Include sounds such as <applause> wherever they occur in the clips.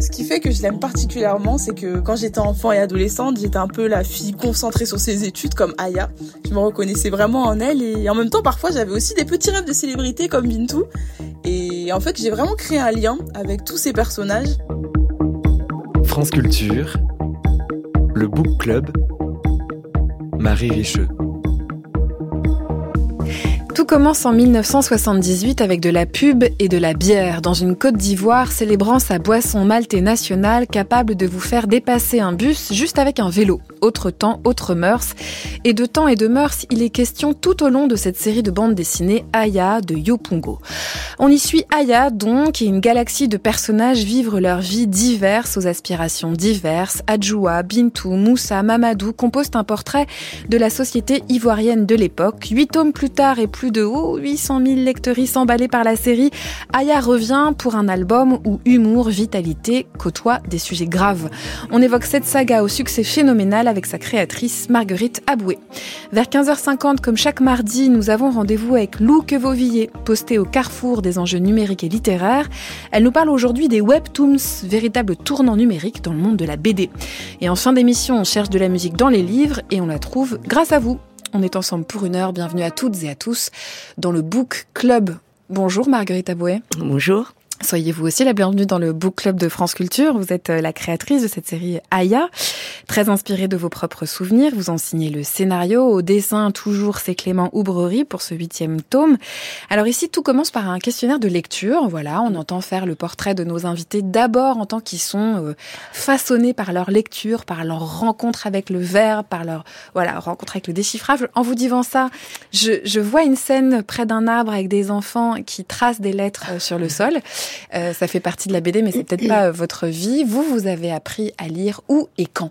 ce qui fait que je l'aime particulièrement, c'est que quand j'étais enfant et adolescente, j'étais un peu la fille concentrée sur ses études comme Aya. Je me reconnaissais vraiment en elle et en même temps, parfois, j'avais aussi des petits rêves de célébrité comme Bintou. Et en fait, j'ai vraiment créé un lien avec tous ces personnages. France Culture, le Book Club, Marie Richeux. Commence en 1978 avec de la pub et de la bière dans une Côte d'Ivoire célébrant sa boisson maltée nationale capable de vous faire dépasser un bus juste avec un vélo. Autre temps, autre mœurs. Et de temps et de mœurs, il est question tout au long de cette série de bandes dessinées Aya de Yopungo. On y suit Aya donc et une galaxie de personnages vivre leur vie diverses aux aspirations diverses. Adjoua, Bintou, Moussa, Mamadou composent un portrait de la société ivoirienne de l'époque. Huit tomes plus tard et plus de haut 800 000 lectrices emballées par la série, Aya revient pour un album où humour, vitalité côtoient des sujets graves. On évoque cette saga au succès phénoménal avec sa créatrice Marguerite Aboué. Vers 15h50, comme chaque mardi, nous avons rendez-vous avec Lou Quevauvillé, postée au carrefour des enjeux numériques et littéraires. Elle nous parle aujourd'hui des webtoons, véritable tournant numérique dans le monde de la BD. Et en fin d'émission, on cherche de la musique dans les livres et on la trouve grâce à vous. On est ensemble pour une heure. Bienvenue à toutes et à tous dans le Book Club. Bonjour Marguerite Aboué. Bonjour. Soyez vous aussi la bienvenue dans le Book Club de France Culture. Vous êtes euh, la créatrice de cette série Aya, très inspirée de vos propres souvenirs. Vous en signez le scénario, au dessin toujours c'est Clément Oubrerie pour ce huitième tome. Alors ici tout commence par un questionnaire de lecture. Voilà, on entend faire le portrait de nos invités d'abord en tant qu'ils sont euh, façonnés par leur lecture, par leur rencontre avec le verbe, par leur voilà rencontre avec le déchiffrage. En vous disant ça, je, je vois une scène près d'un arbre avec des enfants qui tracent des lettres euh, sur le sol. Euh, ça fait partie de la BD, mais c'est peut-être pas euh, votre vie. Vous, vous avez appris à lire où et quand?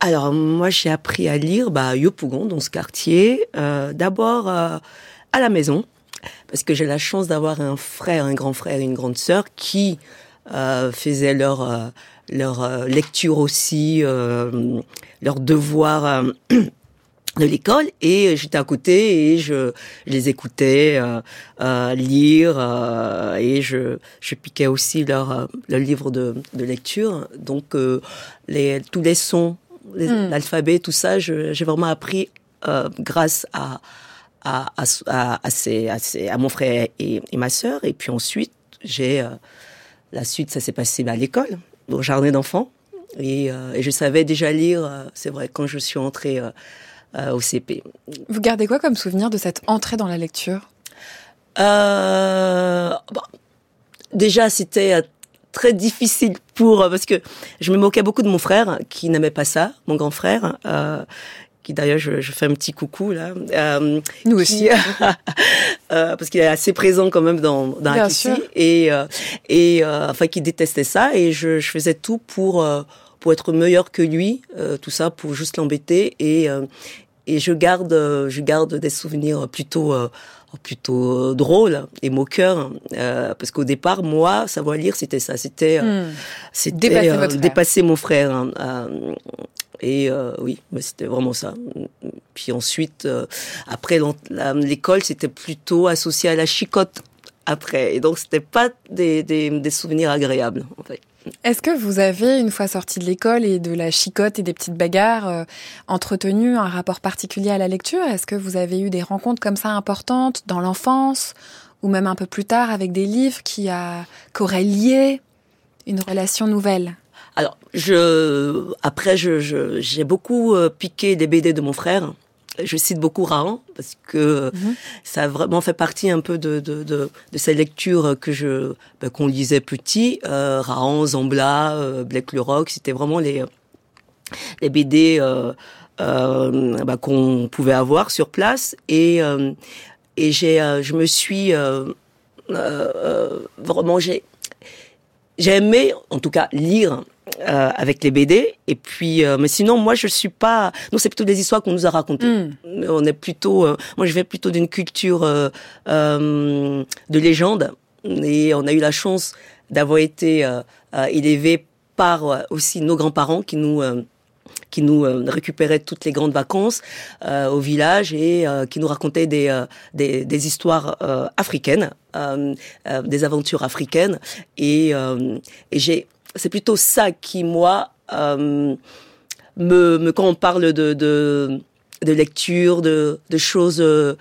Alors, moi, j'ai appris à lire bah, Yopougon, dans ce quartier. Euh, D'abord à la maison, parce que j'ai la chance d'avoir un frère, un grand frère et une grande sœur qui faisaient leur, leur lecture aussi, leur devoir de l'école et j'étais à côté et je, je les écoutais euh, euh, lire euh, et je, je piquais aussi leur, leur livre de, de lecture. Donc les tous les sons hmm. l'alphabet tout ça j'ai vraiment appris grâce à à, à, à, à, mon frère et, et ma sœur. Et puis ensuite j'ai la suite ça s'est passé à l'école au jardin d'enfants. Et, et, je savais déjà lire c'est vrai quand je suis entrée euh, au CP. Vous gardez quoi comme souvenir de cette entrée dans la lecture? Euh, bon, Déjà, c'était euh, très difficile pour parce que je me moquais beaucoup de mon frère qui n'aimait pas ça, mon grand frère. Euh, qui d'ailleurs je, je, fais un petit coucou là. Euh, Nous aussi, <laughs> euh, parce qu'il est assez présent quand même dans dans Bien sûr. et et enfin qui détestait ça et je, je faisais tout pour pour être meilleur que lui, tout ça pour juste l'embêter et et je garde, je garde des souvenirs plutôt euh, plutôt drôles et moqueurs euh, parce qu'au départ moi savoir lire c'était ça c'était euh, hmm. c'était dépasser, euh, dépasser, mon frère hein, euh, et oui c'était vraiment ça. Puis ensuite après l'école c'était plutôt associé à la chicotte après et donc c'était pas des, des, des souvenirs agréables en fait est-ce que vous avez, une fois sorti de l'école et de la chicotte et des petites bagarres, euh, entretenu un rapport particulier à la lecture? Est-ce que vous avez eu des rencontres comme ça importantes dans l'enfance ou même un peu plus tard avec des livres qui, a, qui auraient lié une relation nouvelle? Alors, je après, je j'ai beaucoup euh, piqué des BD de mon frère je cite beaucoup Rahan parce que mhm. ça a vraiment fait partie un peu de, de, de, de ces lectures que je ben, qu'on lisait petit. Euh, Rahan, Zambla, euh, Black le Rock, c'était vraiment les les BD euh, euh, ben, qu'on pouvait avoir sur place et euh, et j'ai euh, je me suis vraiment j'ai j'ai aimé en tout cas lire euh, avec les BD. Et puis, euh, mais sinon, moi, je suis pas. Nous, c'est plutôt des histoires qu'on nous a racontées. Mm. On est plutôt. Euh, moi, je vais plutôt d'une culture euh, euh, de légende. Et on a eu la chance d'avoir été élevé par aussi nos grands-parents qui nous qui nous récupérait toutes les grandes vacances au village et qui nous racontait des, des, des histoires africaines, des aventures africaines. Et, et j'ai, c'est plutôt ça qui, moi, me, me, quand on parle de, de de lecture, de, de choses euh,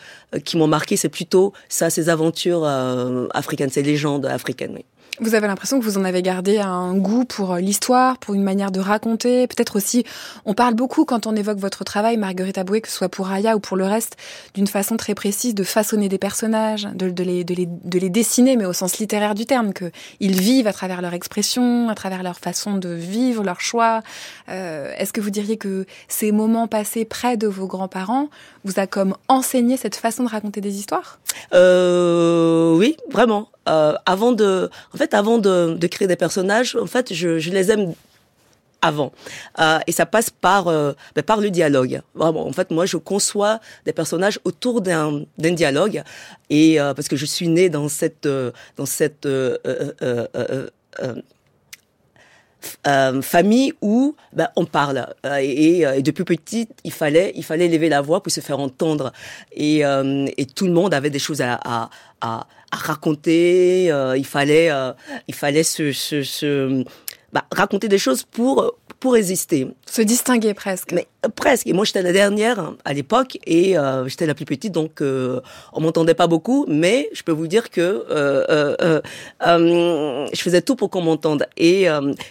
qui m'ont marqué, c'est plutôt ça, ces aventures euh, africaines, ces légendes africaines. Oui. Vous avez l'impression que vous en avez gardé un goût pour euh, l'histoire, pour une manière de raconter. Peut-être aussi, on parle beaucoup quand on évoque votre travail, Marguerite Aboué, que ce soit pour Aya ou pour le reste, d'une façon très précise de façonner des personnages, de, les, de, les, de les dessiner, mais au sens littéraire du terme, qu'ils vivent à travers leur expression, à travers leur façon de vivre, leur choix. Euh, Est-ce que vous diriez que ces moments passés près de vos grands-parents vous a comme enseigné cette façon de raconter des histoires? Euh, Oui, vraiment. Euh, avant de, en fait, avant de, créer des personnages, en fait, je, les aime avant. Euh, et ça passe par euh, ben, par le dialogue. Vraiment, en fait, moi, je conçois des personnages autour d'un dialogue et parce que je suis née dans cette dans cette euh, famille où ben, on parle. Euh, et, et, depuis petite il fallait il fallait lever la voix pour se faire entendre. Et, et tout le monde avait des choses à, à, à, à raconter. Il fallait il fallait se, se, se bah, raconter des choses pour pour résister. Se distinguer presque. Mais euh, presque. Et moi, j'étais la dernière à l'époque et euh, j'étais la plus petite, donc euh, on m'entendait pas beaucoup. Mais je peux vous dire que euh, je faisais tout pour qu'on m'entende. Et,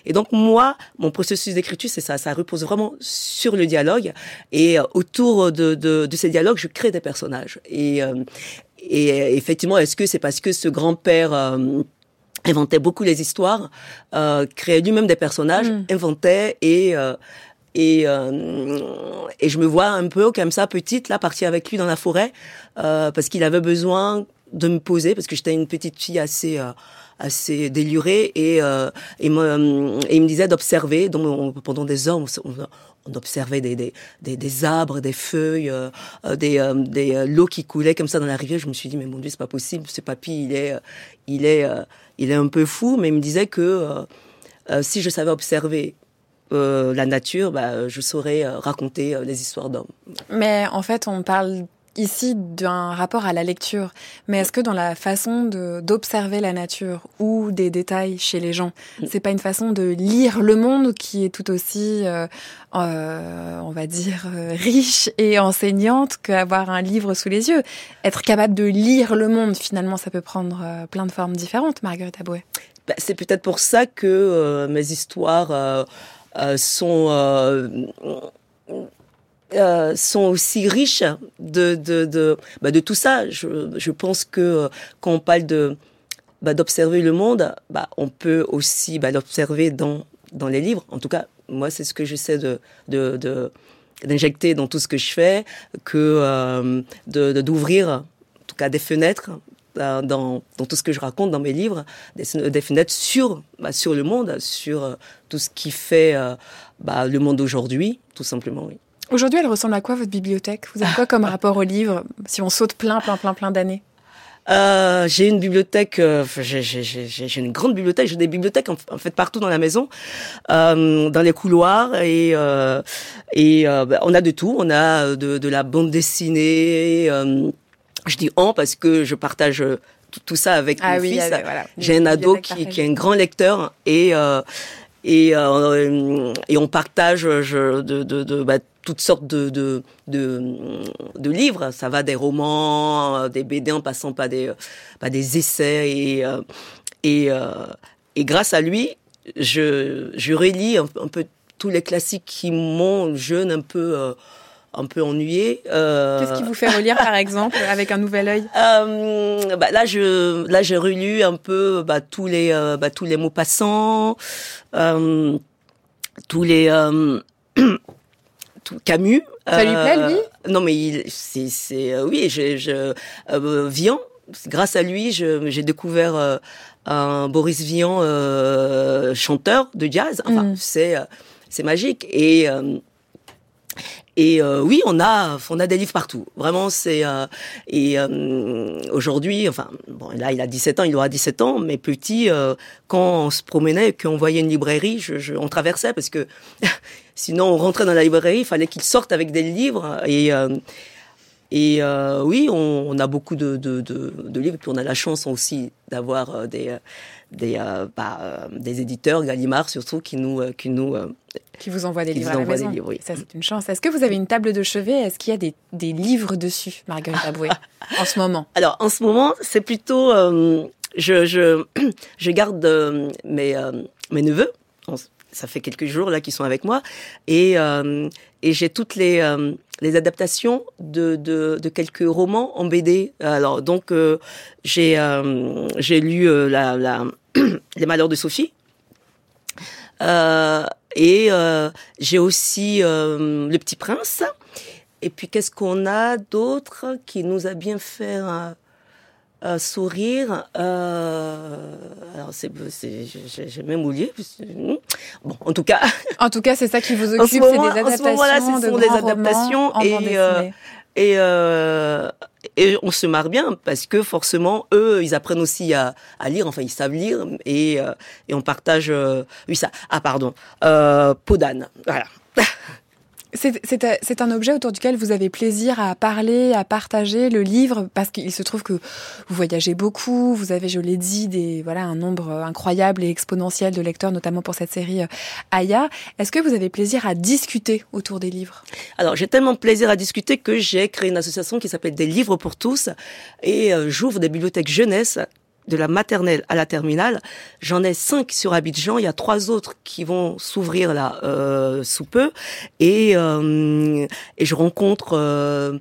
et donc moi, mon processus d'écriture, c'est ça. Ça repose vraiment sur le dialogue. Et autour de, de, de ces dialogues, je crée des personnages. Et, et effectivement, est-ce que c'est parce que ce grand-père inventait beaucoup les histoires, euh, créait lui-même des personnages, mm. inventait et euh, et euh, et je me vois un peu comme ça petite là partie avec lui dans la forêt euh, parce qu'il avait besoin de me poser parce que j'étais une petite fille assez euh, assez délurée et euh, et, me, et il me disait d'observer donc pendant des heures on, on observait des, des, des, des, arbres, des feuilles, euh, des, euh, des euh, l'eau qui coulait comme ça dans la rivière. Je me suis dit mais mon Dieu c'est pas possible, ce papy il est il est il est un peu fou, mais il me disait que si je savais observer la nature, bah, je saurais raconter les histoires d'hommes. Mais en fait, on parle ici d'un rapport à la lecture, mais est-ce que dans la façon d'observer la nature ou des détails chez les gens, mm. c'est pas une façon de lire le monde qui est tout aussi, euh, euh, on va dire, euh, riche et enseignante qu'avoir un livre sous les yeux? Être capable de lire le monde, finalement, ça peut prendre plein de formes différentes, Marguerite Aboué. Bah, c'est peut-être pour ça que euh, mes histoires sont euh, sont aussi riches de de de, bah, de tout ça. Je, je pense que euh, quand on parle de bah, d'observer le monde, bah, on peut aussi bah, l'observer dans dans les livres. En tout cas, moi, c'est ce que j'essaie de de, de d'injecter dans tout ce que je fais, que euh, de d'ouvrir en tout cas des fenêtres euh, dans, dans tout ce que je raconte dans mes livres, des, des fenêtres sur bah, sur le monde, sur tout ce qui fait euh, bah, le monde d'aujourd'hui, tout simplement. Oui. Aujourd'hui, elle ressemble à quoi votre bibliothèque? Vous avez quoi comme rapport au livre Si on saute plein, plein, plein, plein d'années? Euh, j'ai une bibliothèque, euh, j'ai une grande bibliothèque, j'ai des bibliothèques en, en, fait partout dans la maison, euh, dans les couloirs et et bah, on a de tout, on a de, de la bande dessinée. Je dis on parce que je partage tout, tout ça avec ah mon oui, fils. Voilà. J'ai un ado qui, qui, est un grand lecteur et et, euh, et on partage je, de, de, de bah, toutes sortes de, de, de, de, livres. Ça va des romans, des BD en passant par des, par des essais. Et, et, et grâce à lui, je, je relis un, un peu tous les classiques qui m'ont jeune un peu un peu ennuyé. Euh... Qu'est-ce qui vous fait relire, par exemple, avec un nouvel œil? Euh, bah, Là, je là j'ai relu un peu bah, tous les euh, bah, tous les mots passants, euh, tous les tout, Camus. Ça lui plaît, lui? Non, mais il, c'est c'est oui, je, je Vian. Grâce à lui, j'ai découvert un Boris Vian chanteur de jazz. Enfin, mm. c'est c'est magique et et oui, on a, on a des livres partout. Vraiment, c'est et aujourd'hui, enfin, bon, là, il a 17 ans, il aura 17 ans, mais petit, quand on se promenait, qu'on voyait une librairie, je, je, on traversait parce que <laughs> sinon on rentrait dans la librairie, il fallait qu'il sorte avec des livres et et euh, oui, on, on, a beaucoup de, de, de, de, livres, puis on a la chance aussi d'avoir euh, des, euh, des, euh, bah, euh, des éditeurs, Gallimard surtout, qui nous... qui nous qui vous envoient des livres à la maison. Livres, oui. Ça, c'est une chance. Est-ce que vous avez une table de chevet? Est-ce qu'il y a des, des livres dessus, Marguerite <laughs> Aboué, en ce moment? Alors, en ce moment, c'est plutôt... je, je, <clears throat> je garde mes, mes neveux ça fait quelques jours là qu'ils sont avec moi et euh, et j'ai toutes les euh, les adaptations de, de, quelques romans en BD. Alors donc euh, j'ai euh, j'ai lu euh, <clears throat> les Malheurs de Sophie et j'ai aussi Le Petit Prince. Et puis qu'est-ce qu'on a d'autre qui nous a bien fait euh, sourire. Euh, alors c'est, j'ai même oublié. Hmm. Bon, en tout cas. En tout cas, c'est ça qui vous <laughs> occupe, c'est des adaptations. En ce moment-là, ce sont des adaptations et euh, et euh, et on se marre bien parce que forcément eux ils apprennent aussi à, à lire enfin ils savent lire et euh, et on partage euh, oui ça ah pardon euh, Podane voilà <laughs> c'est un objet autour duquel vous avez plaisir à parler, à partager le livre, parce qu'il se trouve que vous voyagez beaucoup, vous avez, je l'ai dit, des voilà un nombre incroyable et exponentiel de lecteurs, notamment pour cette série euh, Aya. Est-ce que vous avez plaisir à discuter autour des livres? Alors j'ai tellement plaisir à discuter que j'ai créé une association qui s'appelle Des livres pour tous, et euh, j'ouvre des bibliothèques jeunesse de la maternelle à la terminale. J'en ai cinq sur Abidjan. Il y a trois autres qui vont s'ouvrir là euh, sous peu. Et, euh, et je rencontre euh,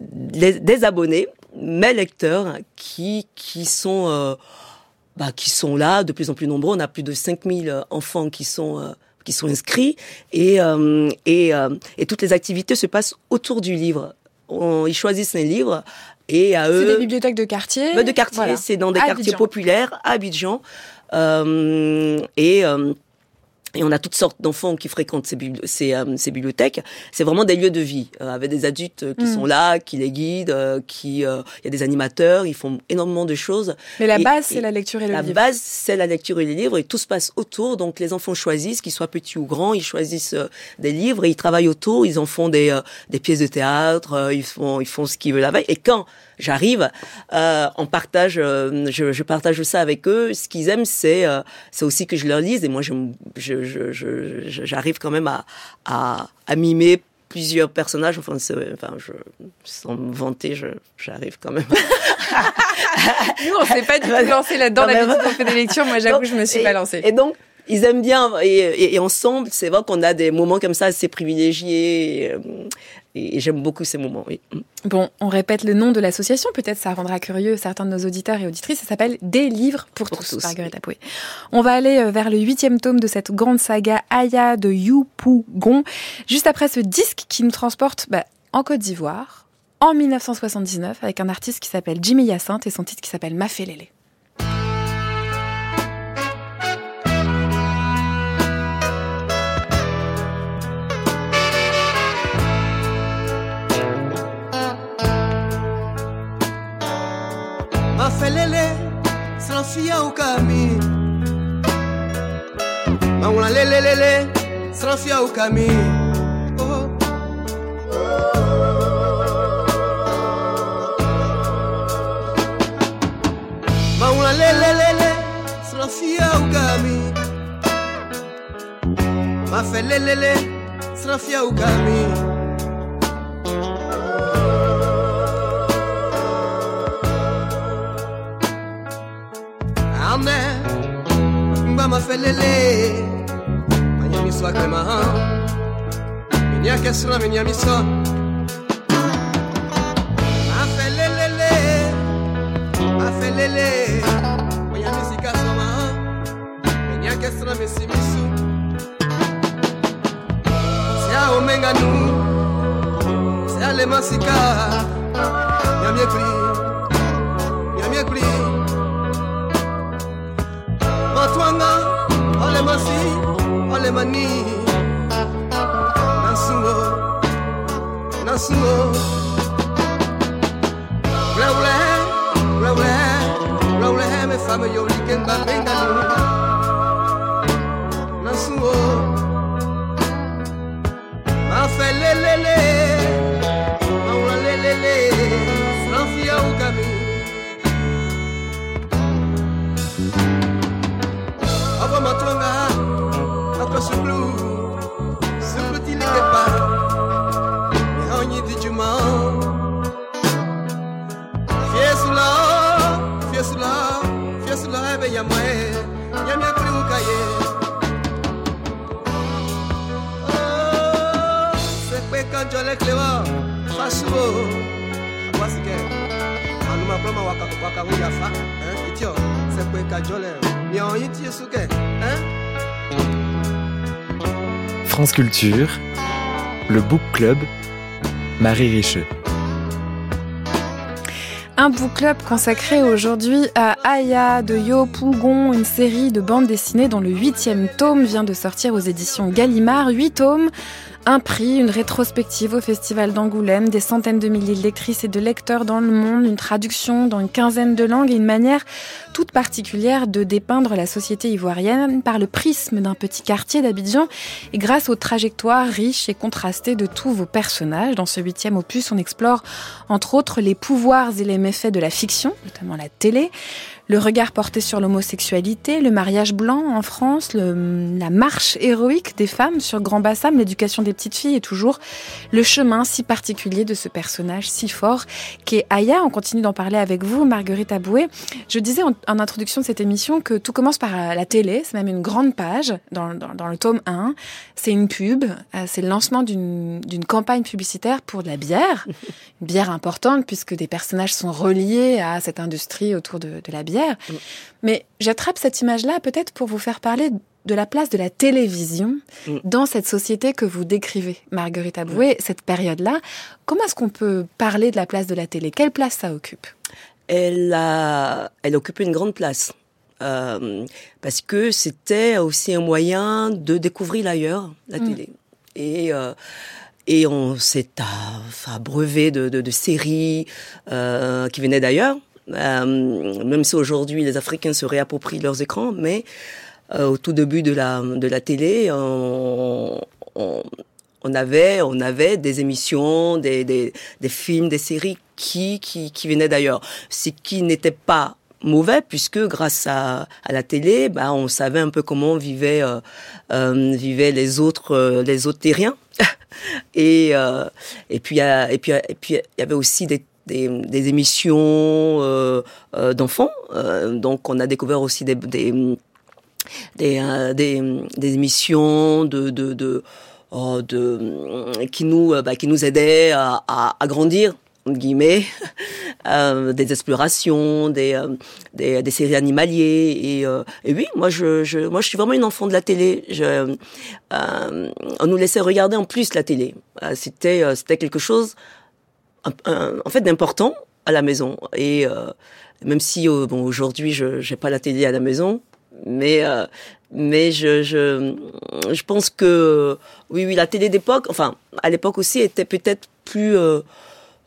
des abonnés, mes lecteurs, qui, qui sont... Euh, bah, qui sont là, de plus en plus nombreux. On a plus de 5000 enfants qui sont euh, qui sont inscrits et et, et toutes les activités se passent autour du livre. On, ils choisissent les livres et à eux. C'est des bibliothèques de quartier. Bah de quartier, voilà. c'est dans des quartiers populaires à Abidjan. Euh, et euh, et on a toutes sortes d'enfants qui fréquentent ces, ces, euh, ces bibliothèques. C'est vraiment des lieux de vie, euh, avec des adultes qui mmh. sont là, qui les guident, euh, qui il y a des animateurs, ils font énormément de choses. Mais la base, c'est la lecture et le la livre. La base, c'est la lecture et les livres, et tout se passe autour. Donc les enfants choisissent, qu'ils soient petits ou grands, ils choisissent des livres et ils travaillent autour. Ils en font des des pièces de théâtre, ils font ils font ce qu'ils veulent veille. Et quand j'arrive, euh, on partage, euh, je, je, partage ça avec eux. Ce qu'ils aiment, c'est euh, c'est aussi que je leur lise. Et moi, je j'arrive je, je, quand même à, à, à mimer plusieurs personnages. Enfin, enfin je, sans me vanter, j'arrive quand même. <laughs> Nous, on s'est pas du tout <laughs> lancé là-dedans. D'habitude, on fait des lectures. Moi, j'avoue, je me suis et, pas lancée. Et donc, ils aiment bien et, et, et ensemble, c'est vrai qu'on a des moments comme ça assez privilégiés. Et, et j'aime beaucoup ces moments. Oui. Bon, on répète le nom de l'association. Peut-être ça rendra curieux certains de nos auditeurs et auditrices. Ça s'appelle Des livres pour, pour tous, tous. Marguerite Apoué. On va aller euh, vers le huitième tome de cette grande saga Aya de Gon. Juste après ce disque qui nous transporte bah, en Côte d'Ivoire en 1979 avec un artiste qui s'appelle Jimmy Hyacinthe et son titre qui s'appelle mafelele franchia o caminho. Mão lá, lê, lê, lê, lê, franchia o caminho. Oh. Mão lá, lê, lê, lê, lê, o caminho. Mas lê, lê, lê. mande bamafelele manyamiswake maha minyakesra minyamiso afelelele afelele manyamisikaso maha minyakesra misimisu siaomenganu sialemasika nyamiekri olemasi olemani nasingo nasingo rewle rewle rewle me fame yo likenga benga nunga Wasike Anuma Eh, itio Eh? France Culture, le Book Club, Marie Richeux. Un book club consacré aujourd'hui à Aya de Yo Pougon, une série de bandes dessinées dont le huitième tome vient de sortir aux éditions Gallimard. Huit tomes, un prix, une rétrospective au Festival d'Angoulême, des centaines de milliers de lectrices et de lecteurs dans le monde, une traduction dans une quinzaine de langues et une manière toute particulière de dépeindre la société ivoirienne par le prisme d'un petit quartier d'Abidjan et grâce aux trajectoires riches et contrastées de tous vos personnages. Dans ce huitième opus, on explore entre autres les pouvoirs et les méfaits de la fiction, notamment la télé, le regard porté sur l'homosexualité, le mariage blanc en France, le- la marche héroïque des femmes sur Grand Bassam, l'éducation des petites filles et toujours le chemin si particulier de ce personnage si fort qu'est Aya. On continue d'en parler avec vous, Marguerite Aboué. Je disais en, en introduction de cette émission que tout commence par euh, la télé, c'est même une grande page dans, dans- dans le tome 1. C'est une pub, euh, c'est le lancement d'une d'une campagne publicitaire pour de la bière, <laughs> une bière importante puisque des personnages sont reliés à cette industrie autour de, de la bière. Mais j'attrape cette image-là peut-être pour vous faire parler de la place de la télévision Mm. dans cette société que vous décrivez, Marguerite Aboué, cette période-là. Comment est-ce qu'on peut parler de la place de la télé? Quelle place ça occupe? Elle a, elle occupait une grande place. Euh, parce que c'était aussi un moyen de découvrir l'ailleurs, la Mm. télé. Et, euh, et on s'est à- abreuvé de, de, de séries euh, qui venaient d'ailleurs. Euh, même si aujourd'hui les Africains se réapproprient leurs écrans, mais euh, au tout début de la, de la télé, on, on, avait, on avait des émissions, des, des, films, des séries qui, qui, qui venaient d'ailleurs. Ce qui n'était pas mauvais puisque grâce à, à la télé, bah, on savait un peu comment vivaient, euh, vivaient les autres, les autres terriens. <laughs> et, et puis, et puis, et puis, il y avait aussi des, des, émissions euh, euh, d'enfants. Euh, donc, on a découvert aussi des, des, des, émissions de, de, de, oh, qui nous, bah, qui nous à, grandir entre guillemets, <laughs> des explorations, des, des, séries animaliers. Et, oui, moi je, moi, je suis vraiment une enfant de la télé. On nous laissait regarder en plus la télé. C'était quelque chose, un- un- en fait, d'important à la maison. Et euh, même si euh, bon, aujourd'hui, je n'ai pas la télé à la maison, mais euh, mais je, je je pense que oui oui la télé d'époque enfin à l'époque aussi était peut-être plus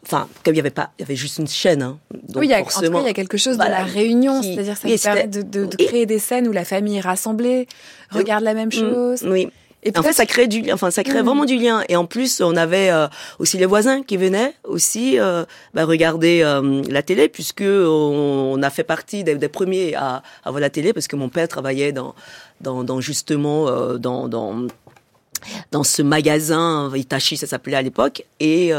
enfin comme il y avait pas il y avait juste une chaîne hein, donc oui, il y a, en tout forcément cas, il y a quelque chose voilà, de la réunion, qui- c'est-à-dire ça permet de, de- créer des scènes où la famille est rassemblée, regarde la même Mm, chose. oui Et en fait, ça crée du, enfin, ça crée Mm. vraiment du lien. Et en plus, on avait euh, aussi les voisins qui venaient aussi euh, bah, regarder euh, la télé, puisque on, on a fait partie des, des premiers à, à voir la télé, parce que mon père travaillait dans, dans, dans justement dans, dans dans ce magasin Itachi, ça s'appelait à l'époque. Et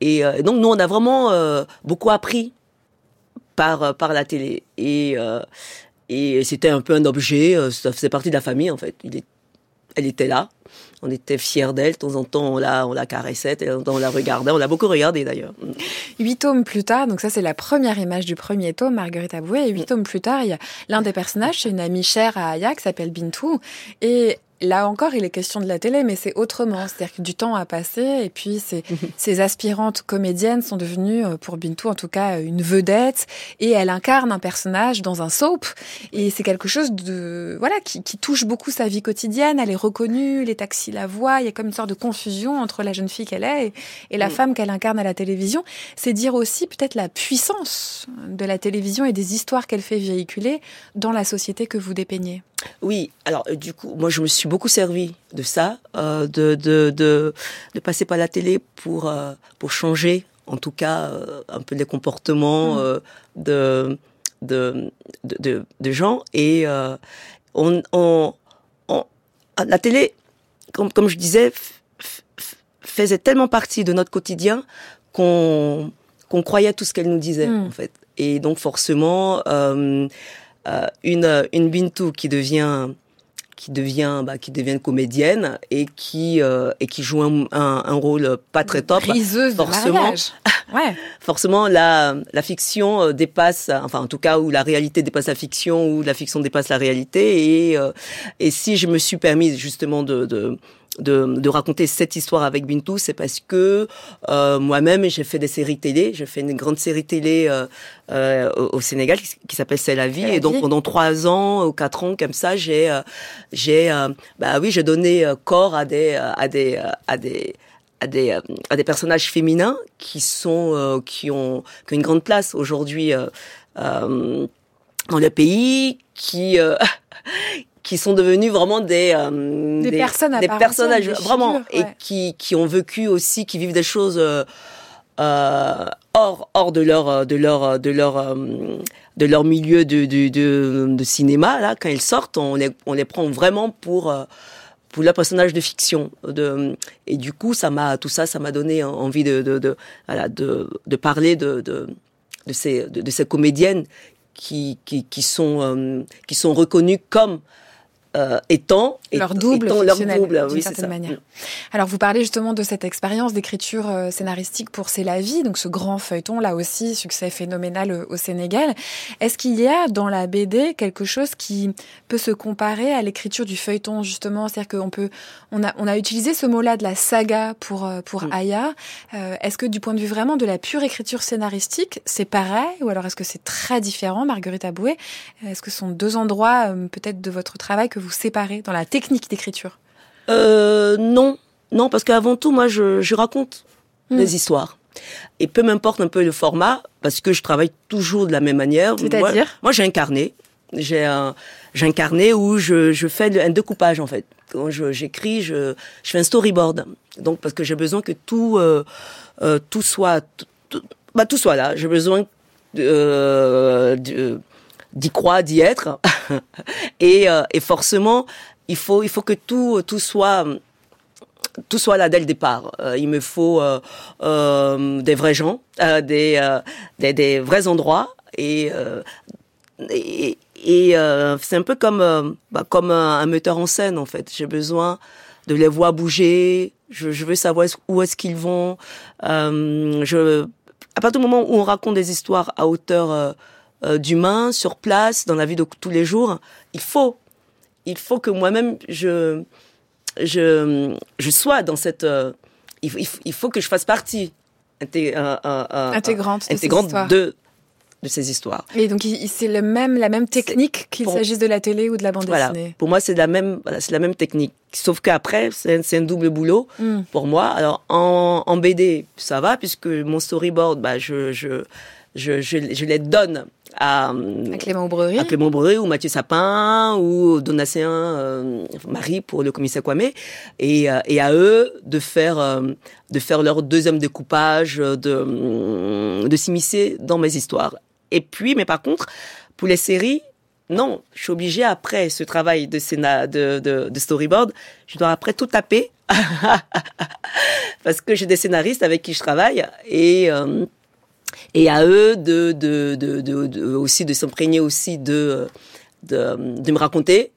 et donc nous, on a vraiment beaucoup appris par par la télé. Et et c'était un peu un objet, ça faisait partie de la famille en fait. Il est, elle était là, on était fiers d'elle. De temps en temps, on la, on la caressait, de temps en temps, on la regardait. On l'a beaucoup regardé d'ailleurs. Huit tomes plus tard, donc ça c'est la première image du premier tome, Marguerite Aboué, et huit tomes plus tard, il y a l'un des personnages, c'est une amie chère à Aya qui s'appelle Bintou, et Là encore, il est question de la télé, mais c'est autrement. C'est-à-dire que du temps a passé et puis ces, ces aspirantes comédiennes sont devenues, euh, pour Bintou en tout cas, une vedette et elle incarne un personnage dans un soap. Et c'est quelque chose de voilà qui, qui, touche beaucoup sa vie quotidienne. Elle est reconnue, les taxis la voient. Il y a comme une sorte de confusion entre la jeune fille qu'elle est et, et la mm. femme qu'elle incarne à la télévision. C'est dire aussi peut-être la puissance de la télévision et des histoires qu'elle fait véhiculer dans la société que vous dépeignez. Oui, alors euh, du coup, moi je me suis beaucoup servi de ça, euh, de, de, de, de, passer par la télé pour, euh, pour changer, en tout cas, euh, un peu les comportements mmh. de, de, de, de, gens. Et on, on, on, la télé, comme, comme je disais, faisait tellement partie de notre quotidien qu'on qu'on croyait tout ce qu'elle nous disait, mmh. en fait. Et donc forcément... Euh, euh, une une Bintou qui devient qui devient bah, qui devient comédienne et qui euh, et qui joue un, un, rôle pas très top forcément. de <laughs> ouais. forcément la la fiction euh, dépasse enfin en tout cas où la réalité dépasse la fiction ou la fiction dépasse la réalité. Et et si je me suis permise justement de, de de, de, raconter cette histoire avec Bintou, c'est parce que euh, moi-même j'ai fait des séries télé. J'ai fait une grande série télé euh, euh, au, Sénégal qui, s'appelle C'est la vie. et donc pendant trois ans ou quatre ans comme ça, j'ai euh, j'ai euh, bah oui j'ai donné euh, corps à des à des à des à des, à des personnages féminins qui sont qui ont qui ont une grande place aujourd'hui dans le pays qui <laughs> qui sont devenus vraiment des euh, des, personnes à des personnages vraiment et qui qui ont vécu aussi qui vivent des choses euh, euh hors hors de leur de leur de leur euh, de leur milieu de, de, de, de, cinéma là quand ils sortent on les on les prend vraiment pour pour le personnage de fiction. De et du coup ça m'a tout ça ça m'a donné envie de de de, voilà, de, de parler de, de de ces de, de ces comédiennes qui qui qui sont euh, qui sont reconnues comme euh, étant leur double, étant leur double d'une certaine manière. Mm. Alors vous parlez justement de cette expérience d'écriture euh, scénaristique pour C'est la vie, donc ce grand feuilleton là aussi succès phénoménal euh, au Sénégal. Est-ce qu'il y a dans la BD quelque chose qui peut se comparer à l'écriture du feuilleton justement, c'est-à-dire qu'on peut on a on a utilisé ce mot-là de la saga pour euh, pour mm. Aya. est-ce que du point de vue vraiment de la pure écriture scénaristique, c'est pareil ou alors est-ce que c'est très différent Marguerite Aboué? Est-ce que ce sont deux endroits peut-être de votre travail que vous séparer dans la technique d'écriture euh, Non, non, parce qu'avant tout, moi, je, je raconte hmm. des histoires. Et peu m'importe un peu le format, parce que je travaille toujours de la même manière. C'est-à-dire Moi, j'ai un carnet. J'ai un, j'ai un carnet où je, je fais un découpage, en fait. Quand j'écris, je, je fais un storyboard. Donc, parce que j'ai besoin que tout, euh, euh, tout soit, tout, bah, tout soit là. J'ai besoin euh, de d'y croire, d'y être. <laughs> et, euh, et forcément, il faut, il faut que tout, tout soit tout soit là dès le départ. Euh, il me faut euh, euh, des vrais gens, euh, des, des, des vrais endroits et et, et c'est un peu comme bah, comme un, un, metteur en scène en fait. J'ai besoin de les voir bouger. Je, je veux savoir où est-ce qu'ils vont. je à partir du moment où on raconte des histoires à hauteur euh, d'humain sur place dans la vie de tous les jours. Il faut, il faut que moi-même je, je, je sois dans cette. Euh, il, il, faut que je fasse partie intégrante, intégrante de, de ces histoires. Et donc c'est le même la même technique qu'il s'agisse de la télé ou de la bande voilà. dessinée. Pour moi c'est la même voilà, c'est la même technique. Sauf qu'après c'est un, double boulot mm. pour moi. Alors en, en BD ça va puisque mon storyboard bah je je je, je, je les donne à, à Clément à Clément ou Mathieu Sapin ou Donatien euh, Marie pour le commissaire Kwame. Et, euh, et à eux de faire euh, de faire leur deuxième découpage de de s'immiscer dans mes histoires. Et puis mais par contre pour les séries non, je suis obligée après ce travail de, de, de, de storyboard, je dois après tout taper. <laughs> Parce que j'ai des scénaristes avec qui je travaille et euh, et à eux de, de, de, de aussi de s'imprégner aussi de, de, me raconter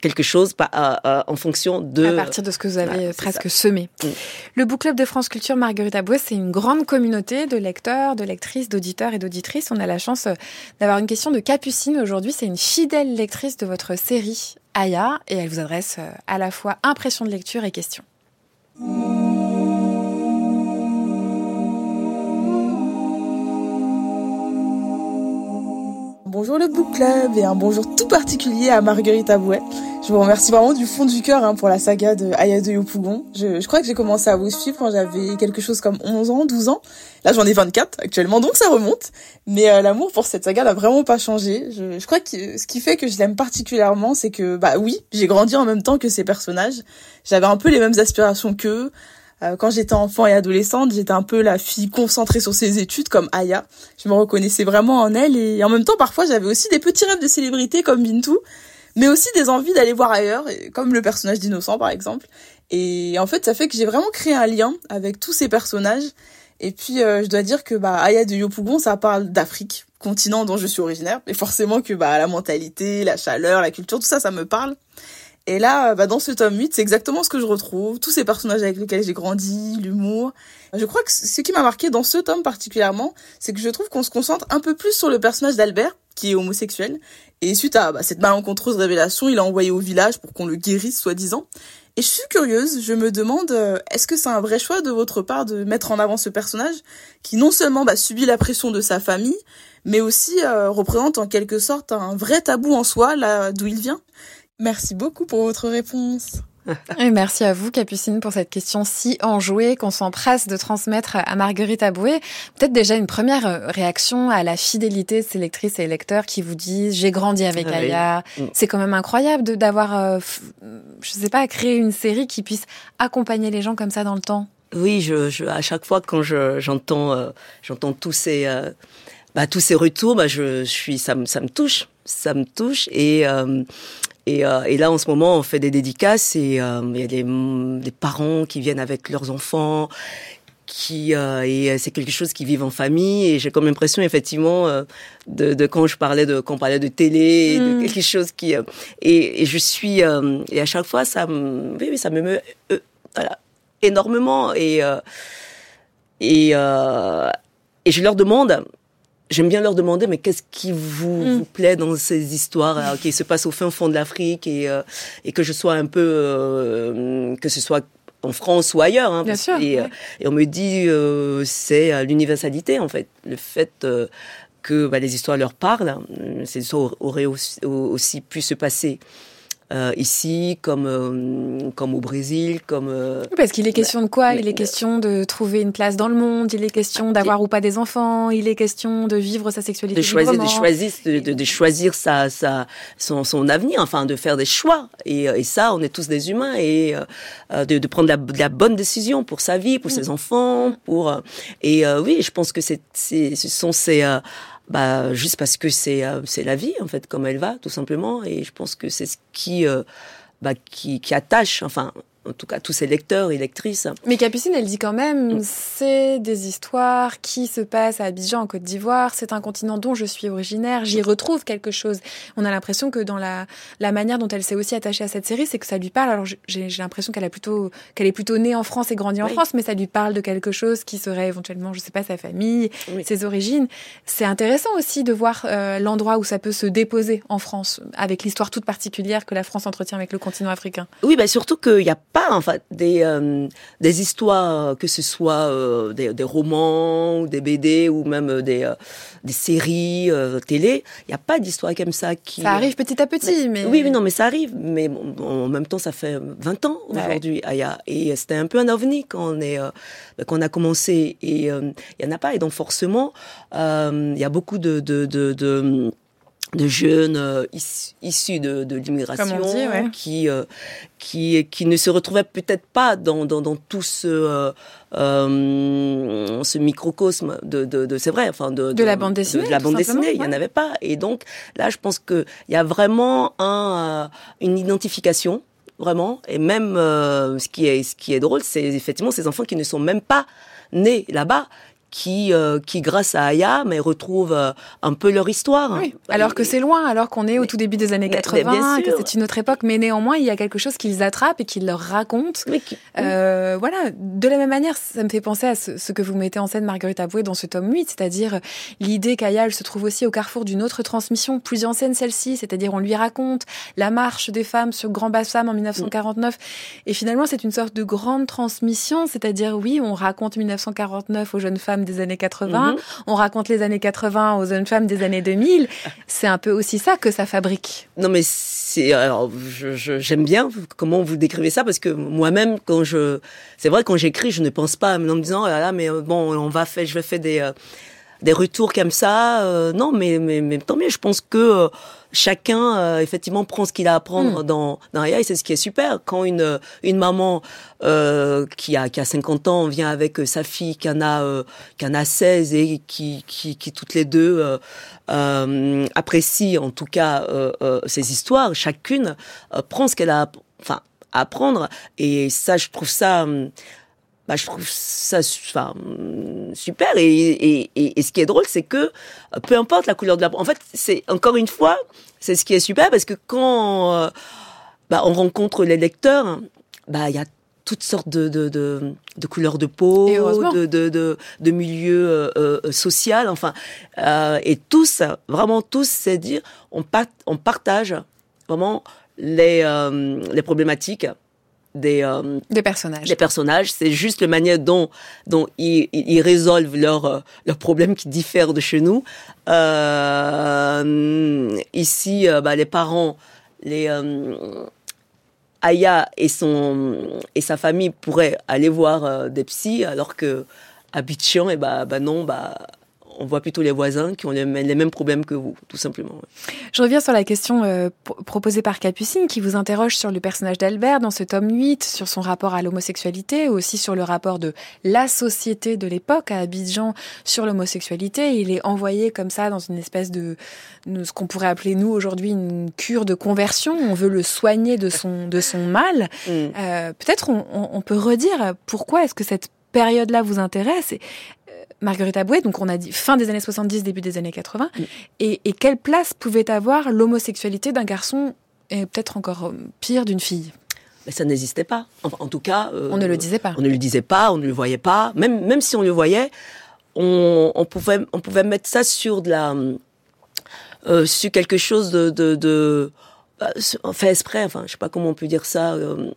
quelque chose pas, euh, en fonction de... À partir de ce que vous avez presque semé. Mm. Le Book Club de France Culture Marguerite Aboué, c'est une grande communauté de lecteurs, de lectrices, d'auditeurs et d'auditrices. On a la chance d'avoir une question de Capucine aujourd'hui. C'est une fidèle lectrice de votre série Aya et elle vous adresse euh, à la fois impression de lecture et questions. Bonjour le Book Club et un bonjour tout particulier à Marguerite Abouet. Je vous remercie vraiment du fond du cœur hein, pour la saga de Aya de Yopougon. Je, crois que j'ai commencé à vous suivre quand j'avais quelque chose comme 11 ans, 12 ans. Là j'en ai 24 actuellement donc ça remonte. Mais euh, l'amour pour cette saga n'a vraiment pas changé. Je, je crois que ce qui fait que je l'aime particulièrement c'est que bah oui j'ai grandi en même temps que ces personnages. J'avais un peu les mêmes aspirations qu'eux. Euh, quand j'étais enfant et adolescente, j'étais un peu la fille concentrée sur ses études comme Aya. Je me reconnaissais vraiment en elle et en même temps parfois j'avais aussi des petits rêves de célébrité comme Bintou, mais aussi des envies d'aller voir ailleurs, comme le personnage d'Innocent par exemple. Et en fait ça fait que j'ai vraiment créé un lien avec tous ces personnages. Et puis euh, je dois dire que bah Aya de Yopougon ça parle d'Afrique, continent dont je suis originaire, et forcément que bah la mentalité, la chaleur, la culture, tout ça ça me parle. Et là, bah, dans ce tome 8, c'est exactement ce que je retrouve. Tous ces personnages avec lesquels j'ai grandi, l'humour. Je crois que ce qui m'a marqué dans ce tome particulièrement, c'est que je trouve qu'on se concentre un peu plus sur le personnage d'Albert, qui est homosexuel. Et suite à bah, cette malencontreuse révélation, il a envoyé au village pour qu'on le guérisse, soi-disant. Et je suis curieuse, je me demande, euh, est-ce que c'est un vrai choix de votre part de mettre en avant ce personnage qui non seulement bah, subit la pression de sa famille, mais aussi euh, représente en quelque sorte un vrai tabou en soi, là d'où il vient? Merci beaucoup pour votre réponse. <laughs> Et merci à vous, Capucine, pour cette question si enjouée qu'on s'empresse de transmettre à Marguerite Aboué. Peut-être déjà une première euh, réaction à la fidélité de ces lectrices et lecteurs qui vous disent j'ai grandi avec ah Aya. Mm. C'est quand même incroyable de d'avoir, euh, je sais pas, créé une série qui puisse accompagner les gens comme ça dans le temps. Oui, je, je à chaque fois quand je, j'entends euh, j'entends tous ces bah, tous ces retours, bah, je, je suis ça me ça me touche, ça me touche et et, euh, et, là, en ce moment, on fait des dédicaces et euh, il y a des, des, parents qui viennent avec leurs enfants, qui euh, et c'est quelque chose qui vivent en famille. Et j'ai comme l'impression, effectivement, euh, de, de, quand je parlais de quand on parlait de télé, de mm. quelque chose qui et, et, je suis et à chaque fois, ça me oui, oui ça me meut voilà, énormément et et et je leur demande j'aime bien leur demander, mais qu'est-ce qui vous, mm. vous, plaît dans ces histoires euh, qui se passent au fin fond de l'Afrique et, euh, et que je sois un peu, euh, que ce soit en France ou ailleurs. Hein, bien sûr, et, et, on me dit, c'est l'universalité en fait, le fait que bah, les histoires leur parlent. Ces histoires auraient aussi, aussi pu se passer euh, ici, comme euh, comme au Brésil, comme. Euh, parce qu'il est question de quoi? Il est question de trouver une place dans le monde. Il est question d'avoir ou pas des enfants. Il est question de vivre sa sexualité. De choisir, de choisir, de, de, choisir sa, sa son, son avenir. Enfin, de faire des choix. Et, et ça, on est tous des humains et de, de, prendre la, la, bonne décision pour sa vie, pour mm. ses enfants, pour. et oui, je pense que c'est, ce sont ces bah juste parce que c'est euh, c'est la vie en fait comme elle va tout simplement. Et je pense que c'est ce qui euh, bah, qui, qui attache enfin en tout cas tous ses lecteurs et lectrices. Mais Capucine, elle dit quand même, mm. c'est des histoires qui se passent à Abidjan, en Côte d'Ivoire, c'est un continent dont je suis originaire, j'y retrouve quelque chose. On a l'impression que dans la, la manière dont elle s'est aussi attachée à cette série, c'est que ça lui parle. Alors j'ai l'impression qu'elle a plutôt qu'elle est plutôt née en France et grandie en France, mais ça lui parle de quelque chose qui serait éventuellement, je sais pas, sa famille, ses origines. C'est intéressant aussi de voir euh, l'endroit où ça peut se déposer en France, avec l'histoire toute particulière que la France entretient avec le continent africain. Oui, bah surtout qu'il y a pas en fait des euh, des histoires que ce soit euh, des, des, romans ou des BD ou même euh, des des séries télé. Il n'y a pas d'histoire comme ça qui ça arrive petit à petit mais, oui mais non mais ça arrive. Mais en même temps ça fait 20 ans aujourd'hui Aya. Et c'était un peu un ovni quand on est quand on a commencé. Et il y en a pas. Et donc forcément il y a beaucoup de, de, de, de de jeunes euh, issus de, de l'immigration qui, euh, qui qui ne se retrouvaient peut-être pas dans, dans, dans tout ce euh, ce microcosme de, de, de c'est vrai enfin de, de, la bande dessinée de, la bande dessinée il y en avait pas. Et donc là je pense que il y a vraiment un une identification vraiment. Et même ce qui est ce qui est drôle c'est effectivement ces enfants qui ne sont même pas nés là-bas qui, euh, qui grâce à Aya, mais retrouvent euh, un peu leur histoire. Oui. Alors que c'est loin, alors qu'on est au Mais- tout début des années mais- 80, mais bien que c'est une autre époque, mais néanmoins, il y a quelque chose qu'ils attrapent et qu'ils leur racontent. Mais qui- Euh, voilà, de la même manière, ça me fait penser à ce, ce que vous mettez en scène, Marguerite Aboué, dans ce tome 8, c'est-à-dire l'idée qu'Aya, elle se trouve aussi au carrefour d'une autre transmission, plus ancienne celle-ci, c'est-à-dire on lui raconte la marche des femmes sur Grand Bassam en 1949, et finalement c'est une sorte de grande transmission, c'est-à-dire oui, on raconte 1949 aux jeunes femmes des années 80, Mhm. on raconte les années 80 aux jeunes femmes des années 2000, <laughs> c'est un peu aussi ça que ça fabrique. Non, mais c'est alors j'aime bien comment vous décrivez ça parce que moi-même quand je c'est vrai quand j'écris je ne pense pas en me disant oh là là mais euh, bon on va faire je vais faire des euh, des retours comme ça euh, non mais, mais mais tant mieux. Je pense que euh, chacun euh, effectivement prend ce qu'il a à prendre dans dans Aya et c'est ce qui est super. Quand une une maman euh, qui a qui a 50 ans vient avec euh, sa fille qui en a euh, qui en a 16 et qui qui qui toutes les deux euh, euh, apprécient en tout cas euh, euh, ces histoires chacune euh, prend ce qu'elle a enfin à apprendre et ça je trouve ça hum, bah, je trouve ça enfin, super et, et, et, et ce qui est drôle c'est que peu importe la couleur de la peau en fait c'est encore une fois c'est ce qui est super parce que quand euh, bah, on rencontre les lecteurs bah il y a toutes sortes de, de, de, de couleurs de peau, de, de, de, de milieux euh, euh, social, enfin, euh, et tous, vraiment tous, c'est dire, on, part, on partage vraiment les, euh, les problématiques des, euh, Des personnages. des personnages. C'est juste la manière dont, dont ils, ils résolvent leurs euh, leurs problèmes qui diffèrent de chez nous. Euh, ici, euh, bah, les parents, les euh, Aya et son et sa famille pourraient aller voir euh, des psys, alors que à Bichian, et bah, bah non, bah on voit plutôt les voisins qui ont les, mêmes- les mêmes problèmes que vous, tout simplement. Je reviens sur la question euh, pro- proposée par Capucine qui vous interroge sur le personnage d'Albert dans ce tome 8, sur son rapport à l'homosexualité, aussi sur le rapport de la société de l'époque à Abidjan sur l'homosexualité. Il est envoyé comme ça dans une espèce de, ce qu'on pourrait appeler nous aujourd'hui une cure de conversion. On veut le soigner de son, de son mal. <laughs> Mm. Euh, Peut-être on, on- on peut redire pourquoi est-ce que cette période-là vous intéresse et, Marguerite Aboué, donc on a dit fin des années 70, début des années 80, Mm. et, et quelle place pouvait avoir l'homosexualité d'un garçon et peut-être encore euh, pire d'une fille? Mais ça n'existait pas. En tout cas, euh, On ne le disait pas. On ne le disait pas, on ne le voyait pas. Même, même si on le voyait, on, on pouvait, on pouvait mettre ça sur de la, euh, sur quelque chose de, de, de bah, fait exprès. Enfin, je sais pas comment on peut dire ça. euh,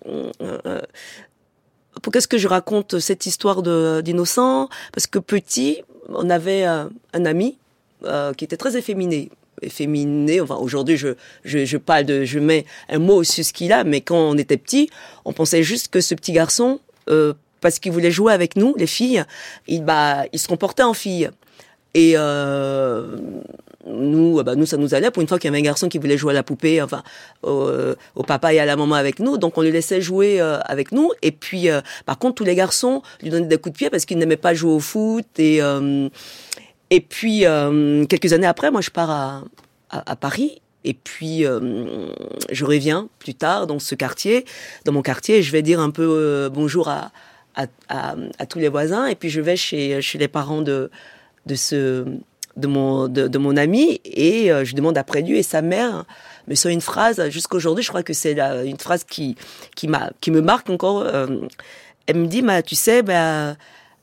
pourquoi est-ce que je raconte cette histoire d'innocent? Parce que petit, on avait euh, un ami euh, qui était très efféminé. Efféminé, enfin aujourd'hui je, je, je parle de, je mets un mot sur ce qu'il a, mais quand on était petit, on pensait juste que ce petit garçon, euh, parce qu'il voulait jouer avec nous, les filles, il, bah, il se comportait en fille. Et euh, nous, bah, nous, ça nous allait. Pour une fois qu'il y avait un garçon qui voulait jouer à la poupée, enfin, au, au papa et à la maman avec nous, donc on le laissait jouer euh, avec nous. Et puis, euh, par contre, tous les garçons lui donnaient des coups de pied parce qu'ils n'aimaient pas jouer au foot. Et euh, et puis, euh, quelques années après, moi, je pars à, Paris. Et puis, euh, je reviens plus tard dans ce quartier, dans mon quartier, et je vais dire un peu euh, bonjour à, à, à tous les voisins. Et puis, je vais chez, chez les parents de, de, ce, de, mon, de, mon ami, et euh, je demande après lui. Et sa mère me sort une phrase, jusqu'aujourd'hui, je crois que c'est une phrase qui, qui, m'a, qui me marque encore. euh, elle me dit, bah, tu sais, bah,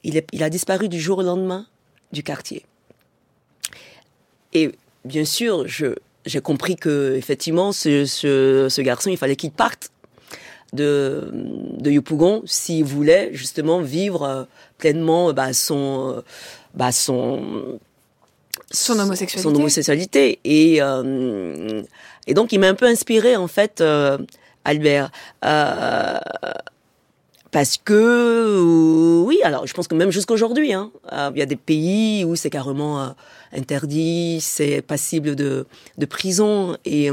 il, il a disparu du jour au lendemain du quartier. Et bien sûr, je, j'ai compris que effectivement, ce, ce, ce garçon, il fallait qu'il parte de, de Yopougon s'il voulait justement vivre euh, pleinement bah, son, bah, son, Son homosexualité. son homosexualité. Et, euh, et donc, il m'a un peu inspiré, en fait, euh, Albert. Euh, parce que, euh, oui, alors je pense que même jusqu'aujourd'hui, hein, euh, il y a des pays où c'est carrément euh, interdit, c'est passible de, de prison. Et,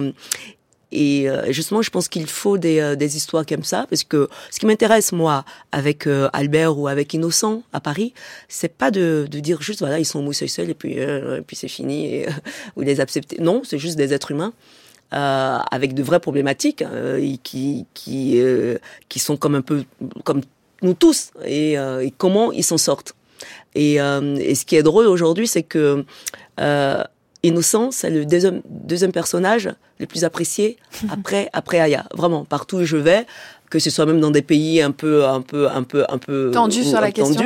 et euh, justement, je pense qu'il faut des, euh, des histoires comme ça, parce que ce qui m'intéresse, moi, avec euh, Albert ou avec Innocent à Paris, c'est pas de, de dire juste, voilà, ils sont homosexuels et puis, euh, et puis c'est fini, et, <laughs> ou les accepter. Non, c'est juste des êtres humains. Euh, avec de vraies problématiques euh, et qui qui euh, qui sont comme un peu comme nous tous et, euh, et comment ils s'en sortent Et, euh, et ce qui est drôle aujourd'hui, c'est que euh, Innocent, c'est le deuxième, deuxième personnage le plus apprécié <laughs> après après Aya. Vraiment, partout où je vais, que ce soit même dans des pays un peu un peu un peu un peu Tendu sur la question.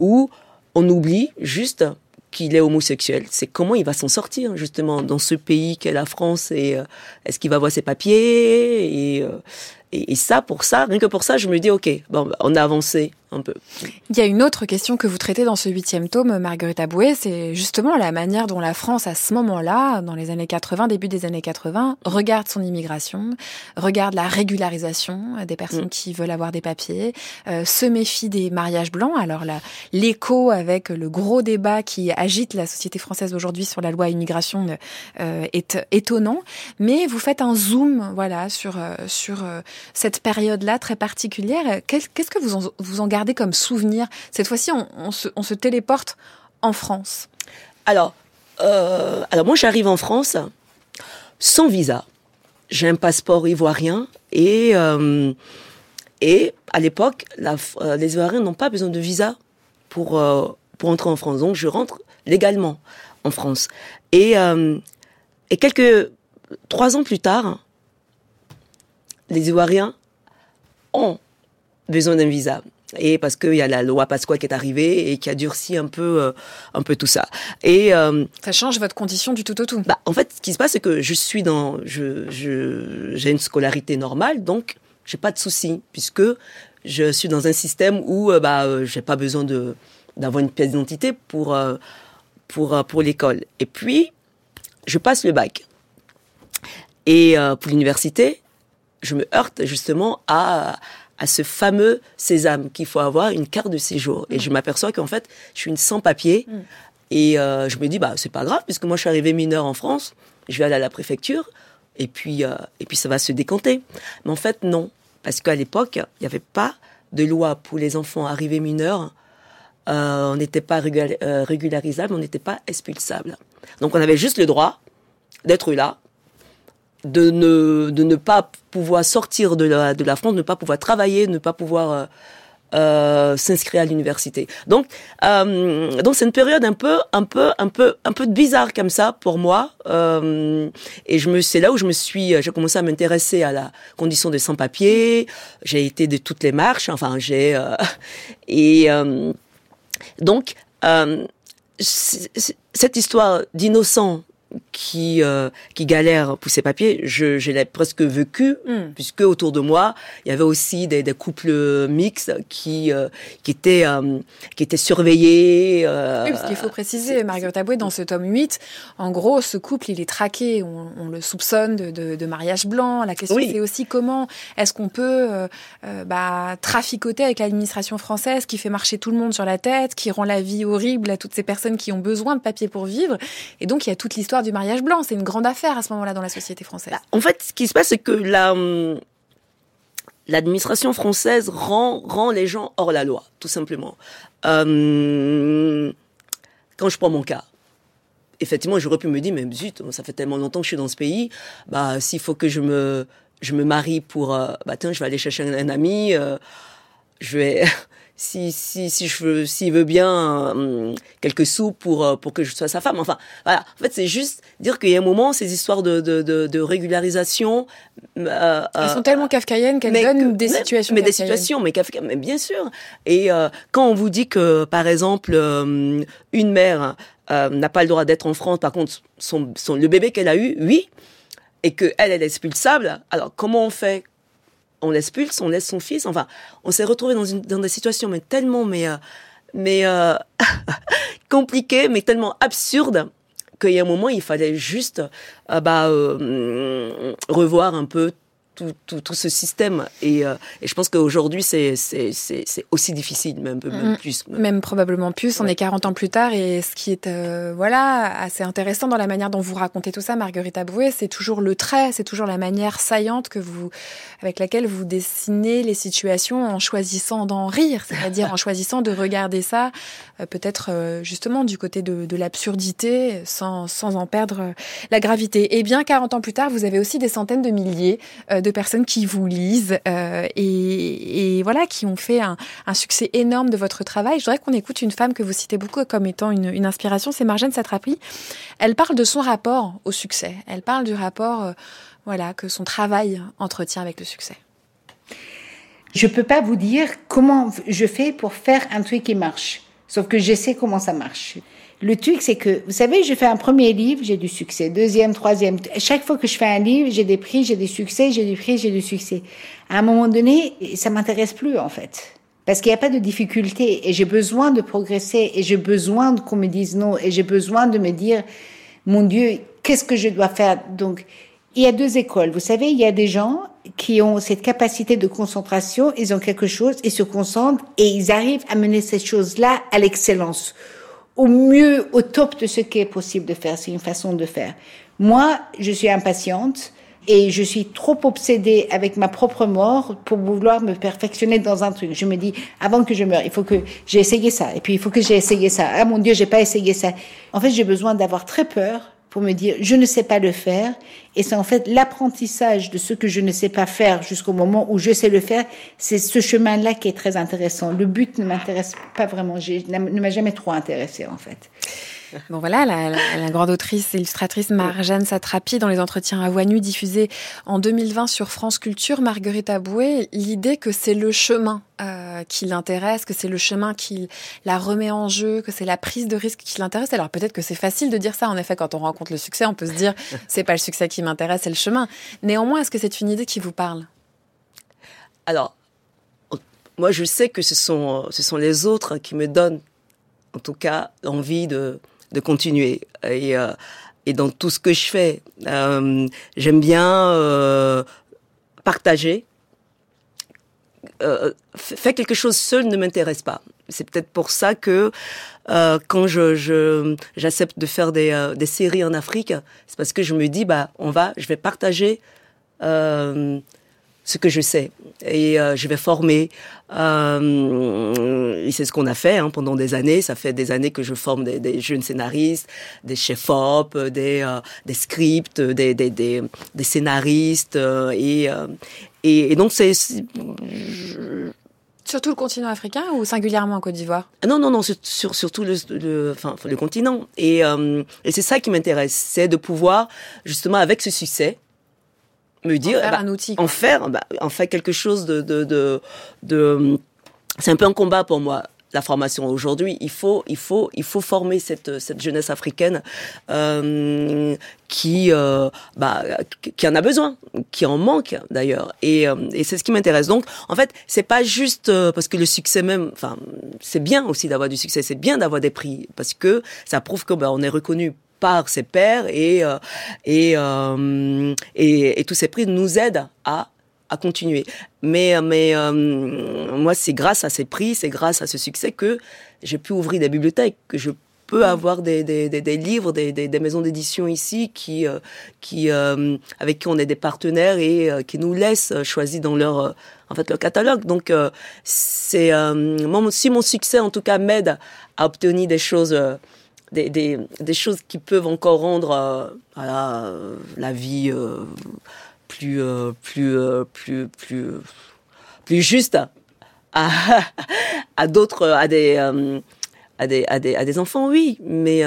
où on oublie juste qu'il est homosexuel. C'est comment il va s'en sortir justement dans ce pays qu'est la France et euh, est-ce qu'il va voir ses papiers et, euh, et, et ça pour ça rien que pour ça je me dis ok bon on a avancé un peu. Il y a une autre question que vous traitez dans ce huitième tome, Marguerite Aboué, c'est justement la manière dont la France, à ce moment-là, dans les années 80, début des années 80, regarde son immigration, regarde la régularisation des personnes Mm. qui veulent avoir des papiers, euh, se méfie des mariages blancs. Alors là, l'écho avec le gros débat qui agite la société française aujourd'hui sur la loi immigration euh, est étonnant, mais vous faites un zoom, voilà, sur euh, sur euh, cette période-là très particulière. Qu'est-ce que vous en, vous en gardez comme souvenir Cette fois-ci, on, se, on se téléporte en France. Alors, euh, alors moi j'arrive en France sans visa. J'ai un passeport ivoirien et euh, et à l'époque, euh, les Ivoiriens n'ont pas besoin de visa pour euh, pour entrer en France. Donc je rentre légalement en France. Et et quelques trois ans plus tard, les Ivoiriens ont besoin d'un visa. Et parce qu'il y a la loi Pasqua qui est arrivée et qui a durci un peu, euh, un peu tout ça. Et euh, Ça change votre condition du tout au tout. bah, en fait, ce qui se passe, c'est que je suis dans, je, je, j'ai une scolarité normale, donc j'ai pas de souci puisque je suis dans un système où euh, bah, euh, j'ai pas besoin de d'avoir une pièce d'identité pour pour pour l'école. Et puis, je passe le bac. Et pour l'université, je me heurte justement à à ce fameux sésame qu'il faut avoir une carte de séjour. Et je m'aperçois qu'en fait, je suis une sans-papier. Et euh, je me dis, bah, c'est pas grave, puisque moi, je suis arrivée mineure en France, je vais aller à la préfecture, et puis, euh, et puis ça va se décanter. Mais en fait, non. Parce qu'à l'époque, il n'y avait pas de loi pour les enfants arrivés mineurs. Euh, on n'était pas régula- régularisable, on n'était pas expulsable. Donc, on avait juste le droit d'être là, de ne, de ne pas pouvoir sortir de la, de la France, ne pas pouvoir travailler, ne pas pouvoir euh, euh, s'inscrire à l'université. Donc, euh, donc c'est une période un peu, un peu, un peu, un peu bizarre comme ça pour moi. Et je me, c'est là où je me suis, j'ai commencé à m'intéresser à la condition des sans-papiers. J'ai été de toutes les marches. Enfin, j'ai <laughs> et donc cette histoire d'innocent qui euh, qui galère pour ses papiers, je, je l'ai presque vécu Hmm. puisque autour de moi il y avait aussi des, des couples mixtes qui euh, qui étaient euh, qui étaient surveillés. Oui, parce qu'il faut préciser, Marguerite Aboué, dans ce tome 8, en gros, ce couple, il est traqué, on, on le soupçonne de, de, de mariage blanc. La question, Oui. c'est aussi comment est-ce qu'on peut bah, traficoter avec l'administration française qui fait marcher tout le monde sur la tête, qui rend la vie horrible à toutes ces personnes qui ont besoin de papier pour vivre. Et donc, il y a toute l'histoire du mariage blanc. C'est une grande affaire à ce moment-là dans la société française. Bah, en fait, ce qui se passe, c'est que la, hum, l'administration française rend, rend les gens hors la loi, tout simplement. Euh, quand je prends mon cas, effectivement, j'aurais pu me dire, mais zut, ça fait tellement longtemps que je suis dans ce pays, bah, s'il faut que je me, je me marie pour, euh, bah, tiens, je vais aller chercher un, un ami, euh, je vais, si, si, si je veux, s'il veut bien, euh, quelques sous pour, euh, pour que je sois sa femme. Enfin, voilà. En fait, c'est juste dire qu'il y a un moment, ces histoires de, de, de, de régularisation, euh, Elles sont tellement kafkaïennes qu'elles donnent que- des situations mais des situations mais Kafka mais bien sûr et euh, quand on vous dit que par exemple une mère n'a pas le droit d'être en France par contre son, son le bébé qu'elle a eu oui et que elle elle est expulsable alors comment on fait on l'expulse on laisse son fils enfin on s'est retrouvé dans une dans des situations mais tellement mais euh, mais euh, <laughs> compliquées mais tellement absurdes qu'il y a un moment il fallait juste euh, bah revoir un peu tout, tout, tout ce système et, euh, et je pense qu'aujourd'hui c'est c'est c'est c'est aussi difficile même même Mm. plus Même probablement plus, on Ouais. est 40 ans plus tard et ce qui est euh, voilà assez intéressant dans la manière dont vous racontez tout ça, Marguerite Aboué, c'est toujours le trait, c'est toujours la manière saillante que vous, avec laquelle vous dessinez les situations en choisissant d'en rire, c'est-à-dire en choisissant de regarder ça euh, peut-être justement du côté de, de l'absurdité sans, sans en perdre la gravité. Et bien 40 ans plus tard, vous avez aussi des centaines de milliers euh, de personnes qui vous lisent euh, et, voilà, qui ont fait un, succès énorme de votre travail. Je voudrais qu'on écoute une femme que vous citez beaucoup comme étant une, inspiration, c'est Marjane Satrapi. Elle parle de son rapport au succès. Elle parle du rapport, euh, voilà, que son travail entretient avec le succès. Je peux pas vous dire comment je fais pour faire un truc qui marche. Sauf que je sais comment ça marche. Le truc, c'est que, vous savez, je fais un premier livre, j'ai du succès. Deuxième, troisième. Chaque fois que je fais un livre, j'ai des prix, j'ai des succès, j'ai du prix, j'ai du succès. À un moment donné, ça m'intéresse plus, en fait. Parce qu'il n'y a pas de difficulté et j'ai besoin de progresser et j'ai besoin qu'on me dise non et j'ai besoin de me dire, mon Dieu, qu'est-ce que je dois faire? Donc, il y a deux écoles. Vous savez, il y a des gens qui ont cette capacité de concentration, ils ont quelque chose, ils se concentrent et ils arrivent à mener cette chose-là à l'excellence au mieux, au top de ce qui est possible de faire. C'est une façon de faire. Moi, je suis impatiente et je suis trop obsédée avec ma propre mort pour vouloir me perfectionner dans un truc. Je me dis, avant que je meure, il faut que j'ai essayé ça. Et puis, il faut que j'ai essayé ça. Ah, mon Dieu, j'ai pas essayé ça. En fait, j'ai besoin d'avoir très peur pour me dire je ne sais pas le faire. Et c'est en fait l'apprentissage de ce que je ne sais pas faire jusqu'au moment où je sais le faire c'est ce chemin là qui est très intéressant. Le but ne m'intéresse pas vraiment. Ne m'a jamais trop intéressé en fait Bon voilà, la, la, la, grande autrice et illustratrice Marjane Satrapi dans les entretiens à voix nue diffusés en 2020 sur France Culture, Marguerite Aboué, l'idée que c'est le chemin euh, qui l'intéresse, que c'est le chemin qui la remet en jeu, que c'est la prise de risque qui l'intéresse. Alors peut-être que c'est facile de dire ça. En effet, quand on rencontre le succès, on peut se dire <laughs> c'est pas le succès qui m'intéresse, c'est le chemin. Néanmoins, est-ce que c'est une idée qui vous parle? Alors, moi, je sais que ce sont ce sont les autres qui me donnent, en tout cas, envie de de continuer. Et, euh, et dans tout ce que je fais, euh, j'aime bien euh, partager. Faire quelque chose seul ne m'intéresse pas. C'est peut-être pour ça que quand je j'accepte de faire des, des séries en Afrique, c'est parce que je me dis bah on va, je vais partager ce que je sais et euh, je vais former. Euh, et c'est ce qu'on a fait hein, pendant des années. Ça fait des années que je forme des, des jeunes scénaristes, des chefs-op, des, euh, des scripts, des, des, des, des scénaristes euh, et, et, et donc c'est Surtout le continent africain ou singulièrement en Côte d'Ivoire? Non, non, non, sur, sur, surtout le, le, enfin, le continent. Et, euh, et c'est ça qui m'intéresse, c'est de pouvoir, justement, avec ce succès, me dire, en faire bah, un outil. en faire, bah, en faire quelque chose de, de, de, de c'est un peu un combat pour moi. La formation aujourd'hui, il faut, il faut, il faut former cette cette jeunesse africaine euh, qui, euh, bah, qui en a besoin, qui en manque d'ailleurs, et, euh, et c'est ce qui m'intéresse. Donc, en fait, c'est pas juste euh, parce que le succès même, enfin, c'est bien aussi d'avoir du succès, c'est bien d'avoir des prix parce que ça prouve que bah, on est reconnu par ses pairs et euh, et, euh, et, et tous ces prix nous aident à à continuer. Mais mais euh, moi c'est grâce à ces prix, c'est grâce à ce succès que j'ai pu ouvrir des bibliothèques, que je peux avoir des, des, des, des livres, des, des, maisons d'édition ici qui, euh, qui, euh, avec qui on est des partenaires et qui nous laissent choisir dans leur, en fait, leur catalogue. Donc, c'est, si mon succès, en tout cas, m'aide à obtenir des choses, des, des, des choses qui peuvent encore rendre euh, voilà, euh, la vie euh, plus, euh, plus, euh, plus, plus, plus juste à, <laughs> à d'autres, à des, euh, à des, à des, à des enfants, oui, mais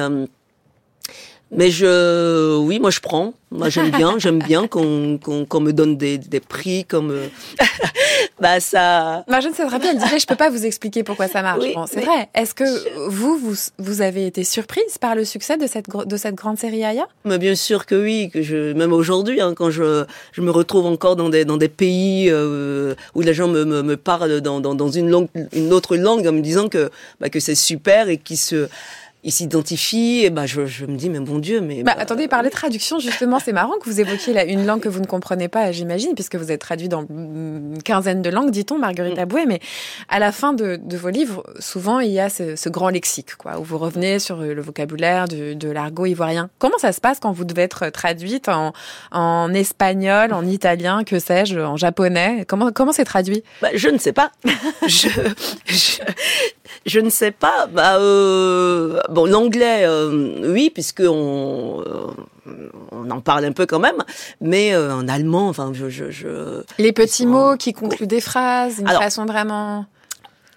mais je, oui, moi je prends. Moi j'aime bien, j'aime bien qu'on qu'on qu'on me donne des, des prix comme, <laughs> bah ça. Marjane Satrapi, elle disait, je peux pas vous expliquer pourquoi ça marche. Oui, bon, c'est vrai. Est-ce que vous, vous, vous avez été surprise par le succès de cette, de cette grande série Aya? Mais bien sûr que oui, que je même aujourd'hui, hein, quand je je me retrouve encore dans des dans des pays euh, où les gens me, me, me parlent dans, dans dans une langue une autre langue en me disant que bah, que c'est super et qui se ils s'identifient, et bah je, je me dis mais bon Dieu, mais Bah, attendez, par les traductions, justement, c'est marrant que vous évoquiez là, une langue que vous ne comprenez pas, j'imagine, puisque vous êtes traduit dans une quinzaine de langues, dit-on, Marguerite Mm. Aboué, mais à la fin de, de vos livres, souvent, il y a ce, ce grand lexique, quoi, où vous revenez sur le vocabulaire de, de l'argot ivoirien. Comment ça se passe quand vous devez être traduite en, en espagnol, en italien, que sais-je, en japonais? Comment comment c'est traduit? Bah, je ne sais pas. <laughs> je, je, je ne sais pas. Bah, euh, bon, l'anglais, euh, oui, puisque on, euh, on en parle un peu quand même, mais euh, en allemand, enfin, je, je, je... Les petits mots qui concluent des phrases, une Alors, façon vraiment.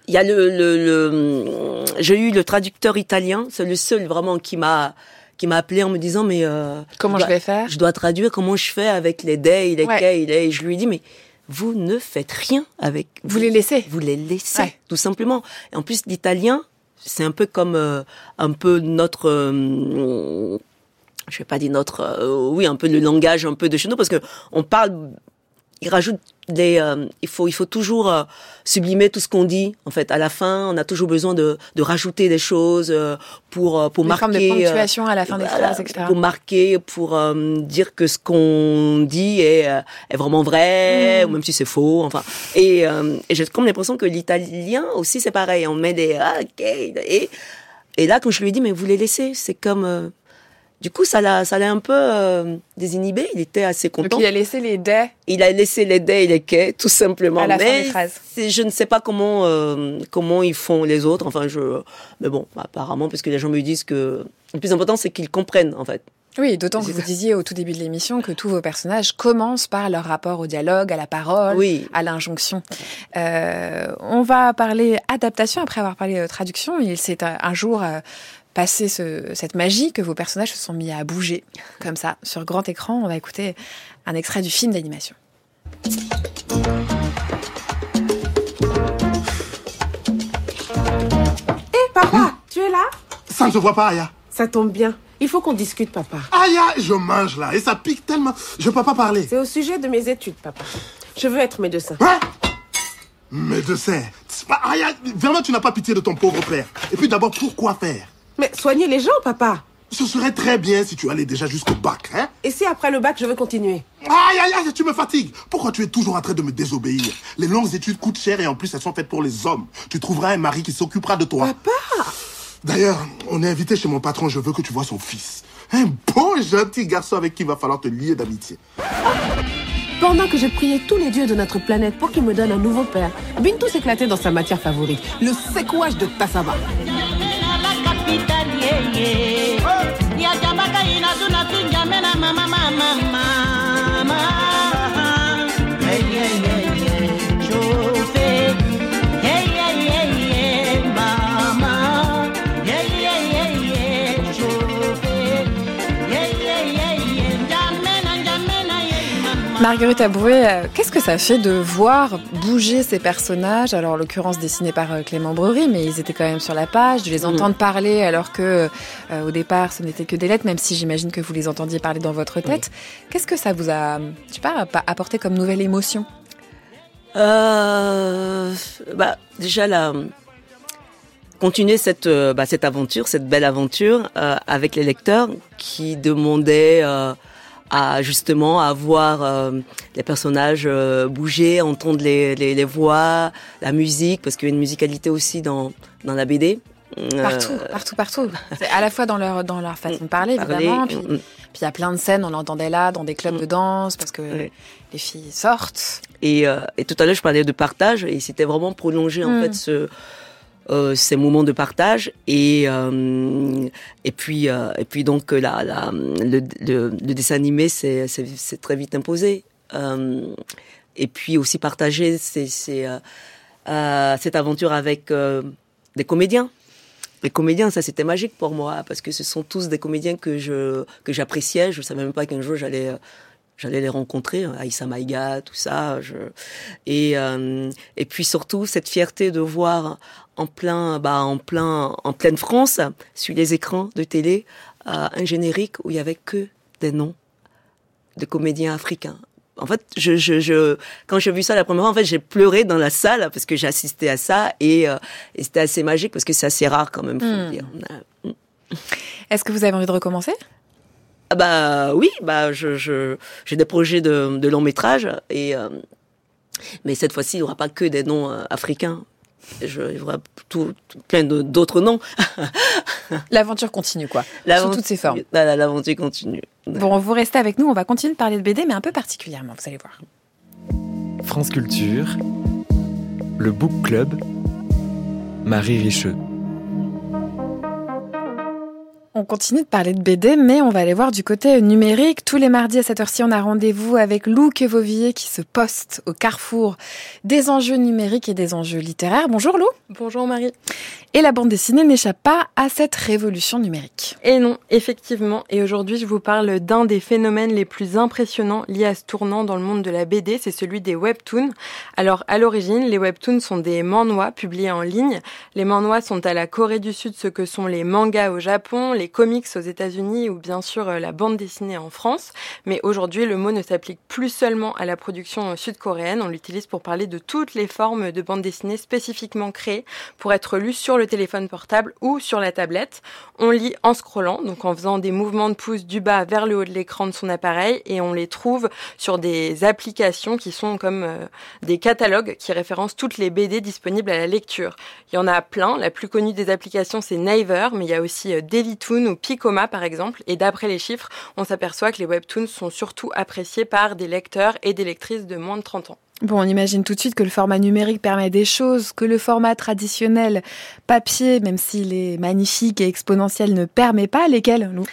Il y a le, le, le j'ai eu le traducteur italien, c'est le seul vraiment qui m'a qui m'a appelé en me disant mais euh, Comment je vais faire je dois traduire comment je fais avec les des, les Ouais. quais, les. Je lui dit mais vous ne faites rien avec. Vous les laissez. Vous les laissez Ouais. tout simplement. Et en plus l'italien, c'est un peu comme euh, un peu notre. euh, je vais pas dire notre, euh, oui, un peu le langage un peu de chez nous parce que on parle, il rajoute des, euh, il faut, il faut toujours euh, sublimer tout ce qu'on dit. En fait, à la fin, on a toujours besoin de, de rajouter des choses euh, pour euh, pour marquer. formes de euh, ponctuation à la fin des phrases, etc. Pour marquer, pour euh, dire que ce qu'on dit est, euh, est vraiment vrai, Mm. ou même si c'est faux. Enfin, et, euh, et j'ai comme l'impression que l'italien aussi c'est pareil. On met des ah, ok et et là quand je lui ai dit mais vous les laissez, c'est comme euh, du coup ça l'a ça l'a un peu euh, désinhibé. Il était assez Donc content. il a laissé les des. Il a laissé les dés et les quais, tout simplement. À la fin mais des phrases. c'est- je ne sais pas comment euh, comment ils font les autres. Enfin, je. Mais bon, apparemment, parce que les gens me disent que le plus important, c'est qu'ils comprennent, en fait. Oui, d'autant que vous disiez au tout début de l'émission que tous vos personnages commencent par leur rapport au dialogue, à la parole, Oui. à l'injonction. Euh, on va parler adaptation après avoir parlé euh, traduction. Il s'est un jour passé ce- cette magie que vos personnages se sont mis à bouger comme ça sur grand écran. On va écouter un extrait du film d'animation. Papa, tu es là? Ça ne se voit pas, Aya. Ça tombe bien. Il faut qu'on discute, papa. Aya, je mange là et ça pique tellement. Je peux pas parler. C'est au sujet de mes études, papa. Je veux être médecin. Hein? Médecin? Aya, vraiment, tu n'as pas pitié de ton pauvre père. Et puis d'abord, pourquoi faire? Mais soigner les gens, papa. Ce serait très bien si tu allais déjà jusqu'au bac, hein? Et si après le bac, je veux continuer? Aïe, aïe, aïe, tu me fatigues. Pourquoi tu es toujours en train de me désobéir? Les longues études coûtent cher et en plus elles sont faites pour les hommes. Tu trouveras un mari qui s'occupera de toi. Papa D'ailleurs, on est invité chez mon patron, je veux que tu vois son fils. Un beau gentil garçon avec qui il va falloir te lier d'amitié. Pendant que je priais tous les dieux de notre planète pour qu'ils me donnent un nouveau père, Bintou s'éclatait dans sa matière favorite, le secouage de Yeah, oh. ya kabaka ina tuna mama. Marguerite Abrouet, euh, qu'est-ce que ça fait de voir bouger ces personnages? Alors, en l'occurrence, dessinés par euh, Clément Brery, mais ils étaient quand même sur la page, de les entendre parler alors que, euh, au départ, ce n'était que des lettres, même si j'imagine que vous les entendiez parler dans votre tête. Qu'est-ce que ça vous a, je sais pas, apporté comme nouvelle émotion? Euh, bah, déjà, la, continuer cette, bah, cette aventure, cette belle aventure avec les lecteurs qui demandaient à justement à voir euh, les personnages euh, bouger, entendre les, les, les voix, la musique, parce qu'il y a une musicalité aussi dans, dans la BD. Euh, Partout, partout, partout. C'est à la fois dans leur, dans leur façon de <laughs> parler, parler, évidemment, puis mm, puis il y a plein de scènes, on l'entendait là, dans des clubs Mm. de danse, parce que les filles sortent. Et, euh, et tout à l'heure, je parlais de partage, et c'était vraiment prolonger en Mm. fait ce, euh, ces moments de partage. Et euh, et puis euh, et puis donc la, le, dessin animé, c'est c'est très vite imposé. Et puis aussi partager c'est cette aventure avec des comédiens. Les comédiens, ça c'était magique pour moi parce que ce sont tous des comédiens que je que j'appréciais. Je savais même pas qu'un jour j'allais j'allais les rencontrer, hein, Aïssa Maïga, tout ça. Je... Et euh, et puis surtout cette fierté de voir en plein bah en plein en pleine France sur les écrans de télé euh, un générique où il y avait que des noms de comédiens africains. En fait, je, je, je, quand j'ai vu ça la première fois, en fait, j'ai pleuré dans la salle parce que j'ai assisté à ça et, euh, et c'était assez magique parce que c'est assez rare quand même, faut Hmm. le dire. Euh, Est-ce que vous avez envie de recommencer? Ah bah oui, bah je, je j'ai des projets de, de long métrage et euh, mais cette fois-ci il n'y aura pas que des noms euh, africains. Je, il y aura tout, tout- plein de- d'autres noms. <laughs> L'aventure continue, quoi. Sous L'aventure- toutes ses formes. Voilà, L'aventure continue. Bon, vous restez avec nous, on va continuer de parler de BD, mais un peu particulièrement, vous allez voir. France Culture, le Book Club, Marie Richeux. On on continue de parler de BD, mais on va aller voir du côté numérique. Tous les mardis à cette heure-ci, on a rendez-vous avec Lou Quevovillier qui se poste au carrefour des enjeux numériques et des enjeux littéraires. Bonjour Lou. Bonjour Marie. Et la bande dessinée n'échappe pas à cette révolution numérique. Et non, effectivement. Et aujourd'hui, je vous parle d'un des phénomènes les plus impressionnants liés à ce tournant dans le monde de la BD, c'est celui des webtoons. Alors, à l'origine, les webtoons sont des manhwa publiés en ligne. Les manhwa sont à la Corée du Sud ce que sont les mangas au Japon, les comics aux États-Unis ou bien sûr euh, la bande dessinée en France. Mais aujourd'hui, le mot ne s'applique plus seulement à la production sud-coréenne. On l'utilise pour parler de toutes les formes de bande dessinée spécifiquement créées pour être lues sur le téléphone portable ou sur la tablette. On lit en scrollant, donc en faisant des mouvements de pouce du bas vers le haut de l'écran de son appareil et on les trouve sur des applications qui sont comme euh, des catalogues qui référencent toutes les BD disponibles à la lecture. Il y en a plein. La plus connue des applications, c'est Naver, mais il y a aussi euh, Ou Picoma, par exemple. Et d'après les chiffres, on s'aperçoit que les webtoons sont surtout appréciés par des lecteurs et des lectrices de moins de 30 ans. Bon, on imagine tout de suite que le format numérique permet des choses que le format traditionnel papier, même s'il est magnifique et exponentiel, ne permet pas. Lesquels, nous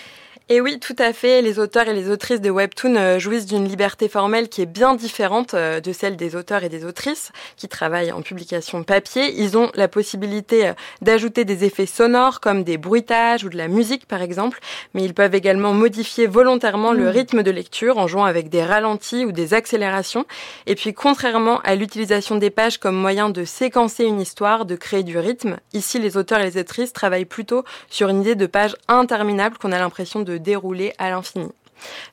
et oui, tout à fait. Les auteurs et les autrices de Webtoon euh, jouissent d'une liberté formelle qui est bien différente euh, de celle des auteurs et des autrices qui travaillent en publication papier. Ils ont la possibilité euh, d'ajouter des effets sonores comme des bruitages ou de la musique par exemple, mais ils peuvent également modifier volontairement le mmh. rythme de lecture en jouant avec des ralentis ou des accélérations. Et puis contrairement à l'utilisation des pages comme moyen de séquencer une histoire, de créer du rythme, ici les auteurs et les autrices travaillent plutôt sur une idée de page interminable qu'on a l'impression de dérouler à l'infini.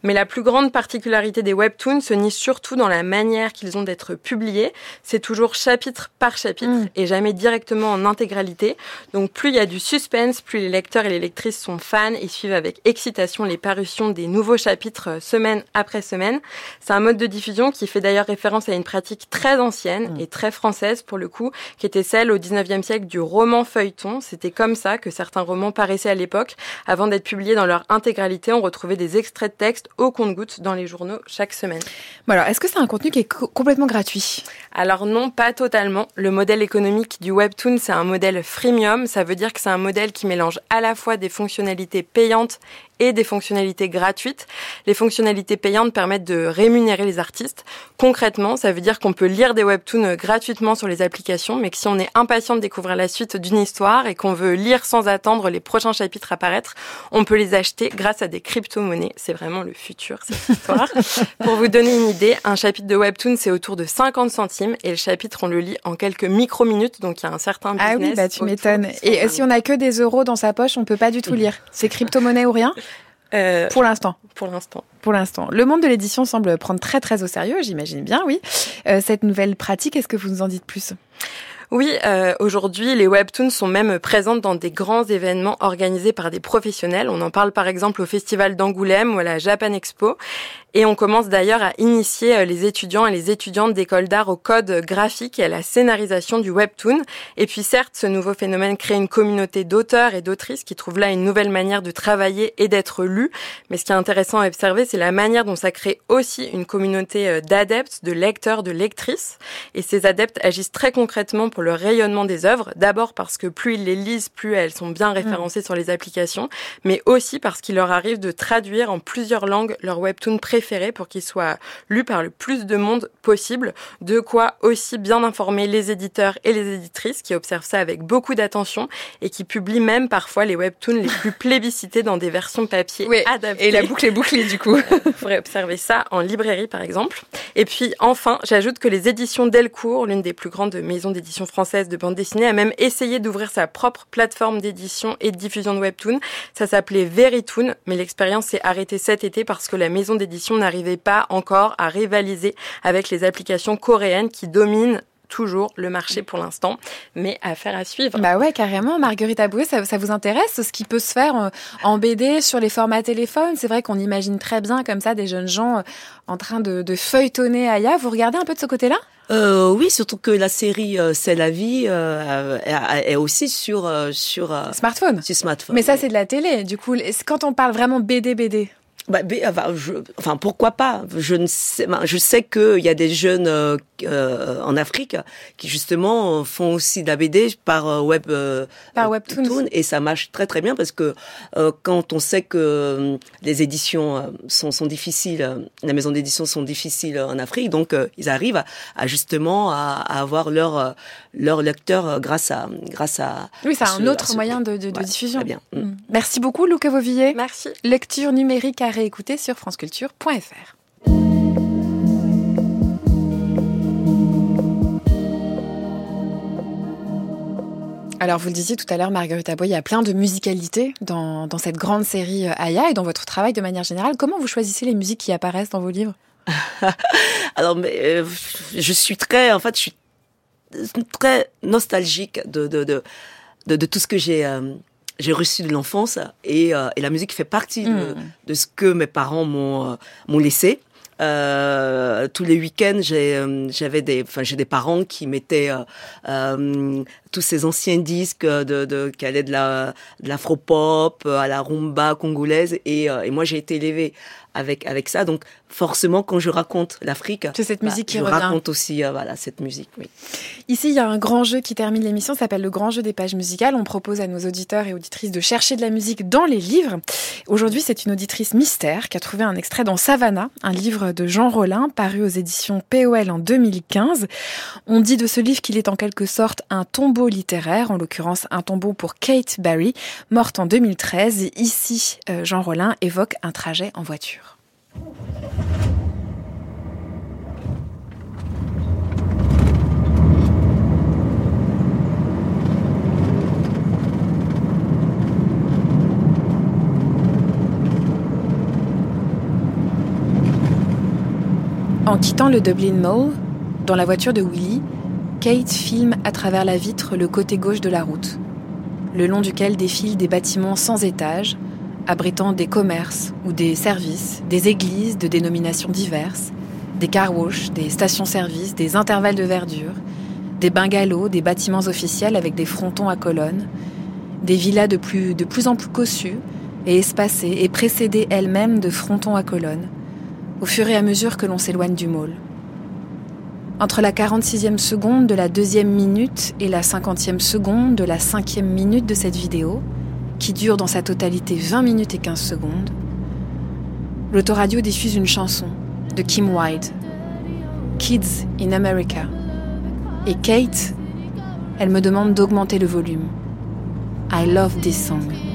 Mais la plus grande particularité des webtoons se nie surtout dans la manière qu'ils ont d'être publiés. C'est toujours chapitre par chapitre mm. et jamais directement en intégralité. Donc plus il y a du suspense, plus les lecteurs et les lectrices sont fans et suivent avec excitation les parutions des nouveaux chapitres euh, semaine après semaine. C'est un mode de diffusion qui fait d'ailleurs référence à une pratique très ancienne mm. et très française pour le coup, qui était celle au 19e siècle du roman feuilleton. C'était comme ça que certains romans paraissaient à l'époque. Avant d'être publiés dans leur intégralité, on retrouvait des extraits texte au compte-goutte dans les journaux chaque semaine. Bon alors, est-ce que c'est un contenu qui est complètement gratuit? Alors non, pas totalement. Le modèle économique du webtoon, c'est un modèle freemium. Ça veut dire que c'est un modèle qui mélange à la fois des fonctionnalités payantes et des fonctionnalités gratuites. Les fonctionnalités payantes permettent de rémunérer les artistes. Concrètement, ça veut dire qu'on peut lire des webtoons gratuitement sur les applications, mais que si on est impatient de découvrir la suite d'une histoire et qu'on veut lire sans attendre les prochains chapitres apparaître, on peut les acheter grâce à des crypto-monnaies. C'est vraiment le futur, cette histoire. <laughs> Pour vous donner une idée, un chapitre de webtoon, c'est autour de 50 centimes et le chapitre, on le lit en quelques micro-minutes, donc il y a un certain business. Ah oui, bah tu m'étonnes. Et si on a que des euros dans sa poche, on peut pas du tout lire. C'est crypto-monnaie ou rien euh, pour l'instant. Pour l'instant. Pour l'instant. Le monde de l'édition semble prendre très très au sérieux, j'imagine bien, oui. Euh, cette nouvelle pratique, est-ce que vous nous en dites plus? Oui, euh, aujourd'hui, les webtoons sont même présentes dans des grands événements organisés par des professionnels. On en parle par exemple au Festival d'Angoulême ou à la Japan Expo. Et on commence d'ailleurs à initier euh, les étudiants et les étudiantes d'école d'art au code graphique et à la scénarisation du webtoon. Et puis certes, ce nouveau phénomène crée une communauté d'auteurs et d'autrices qui trouvent là une nouvelle manière de travailler et d'être lus. Mais ce qui est intéressant à observer, c'est la manière dont ça crée aussi une communauté euh, d'adeptes, de lecteurs, de lectrices. Et ces adeptes agissent très concrètement pour le rayonnement des œuvres. D'abord parce que plus ils les lisent, plus elles sont bien référencées sur les applications, mais aussi parce qu'il leur arrive de traduire en plusieurs langues leur webtoon préféré pour qu'il soit lu par le plus de monde possible, de quoi aussi bien informer les éditeurs et les éditrices qui observent ça avec beaucoup d'attention et qui publient même parfois les webtoons les plus <laughs> plébiscités dans des versions papier adaptées. Et la boucle est bouclée du coup. <laughs> Vous pourrez observer ça en librairie par exemple. Et puis enfin, j'ajoute que les éditions Delcourt, l'une des plus grandes maisons d'édition françaises de bande dessinée, a même essayé d'ouvrir sa propre plateforme d'édition et de diffusion de webtoons. Ça s'appelait Veritoon, mais l'expérience s'est arrêtée cet été parce que la maison d'édition n'arrivait pas encore à rivaliser avec les applications coréennes qui dominent toujours le marché pour l'instant, mais affaire à suivre. Bah ouais, carrément. Marguerite Aboué, ça, vous intéresse ce qui peut se faire euh, en BD sur les formats téléphone C'est vrai qu'on imagine très bien comme ça des jeunes gens euh, en train de, de feuilletonner Aya. Vous regardez un peu de ce côté-là? Euh, oui, surtout que la série euh, C'est la vie euh, est aussi sur sur smartphone. Sur smartphone. Mais ça, c'est de la télé. Du coup, quand on parle vraiment BD BD, bah, je, enfin, pourquoi pas? Je ne sais, je sais qu'il y a des jeunes euh, euh, en Afrique qui justement font aussi de la BD par euh, web, par webtoon, et ça marche très très bien parce que quand on sait que les éditions sont, sont difficiles, les maisons d'édition sont difficiles en Afrique, donc ils arrivent à, justement à, avoir leur leur lecteur grâce à grâce à. Oui, c'est un autre moyen de, de, diffusion. bien. Mm. Merci beaucoup, Luca Vauvillier. Merci. Lecture numérique à réécouter sur franceculture.fr. Alors, vous le disiez tout à l'heure, Marguerite Aboy, il y a plein de musicalité dans, cette grande série euh, Aya et dans votre travail de manière générale. Comment vous choisissez les musiques qui apparaissent dans vos livres? <laughs> Alors, mais, euh, je suis très, en fait, je suis très nostalgique de, tout ce que j'ai. Euh, j'ai reçu de l'enfance et, euh, et, la musique fait partie de, hmm. de ce que mes parents m'ont euh, m'ont laissé. Euh, tous les week-ends, euh, j'avais des, enfin, j'ai des parents qui mettaient euh, tous ces anciens disques de, de qui allaient de la, de l'afro-pop à la rumba congolaise, et, et moi j'ai été élevée avec avec ça. Donc forcément, quand je raconte l'Afrique, c'est cette musique bah, qui je raconte aussi euh, voilà cette musique. Oui. Ici, il y a un grand jeu qui termine l'émission, s'appelle le grand jeu des pages musicales. On propose à nos auditeurs et auditrices de chercher de la musique dans les livres. Aujourd'hui, c'est une auditrice mystère qui a trouvé un extrait dans Savannah, un livre de Jean Rollin paru aux éditions POL en 2015. On dit de ce livre qu'il est en quelque sorte un tombeau littéraire, en l'occurrence un tombeau pour Kate Barry, morte en 2013. Ici, euh, Jean Rollin évoque un trajet en voiture. En quittant le Dublin Mall, dans la voiture de Willy, Kate filme à travers la vitre le côté gauche de la route, le long duquel défilent des bâtiments sans étage, abritant des commerces ou des services, des églises de dénominations diverses, des car des stations-service, des intervalles de verdure, des bungalows, des bâtiments officiels avec des frontons à colonnes, des villas de plus, de plus en plus cossues et espacées et précédées elles-mêmes de frontons à colonnes, au fur et à mesure que l'on s'éloigne du môle. Entre la 46e seconde de la deuxième minute et la 50e seconde de la cinquième minute de cette vidéo, qui dure dans sa totalité 20 minutes et 15 secondes, l'autoradio diffuse une chanson de Kim Wilde, Kids in America. Et Kate, elle me demande d'augmenter le volume. I love this song.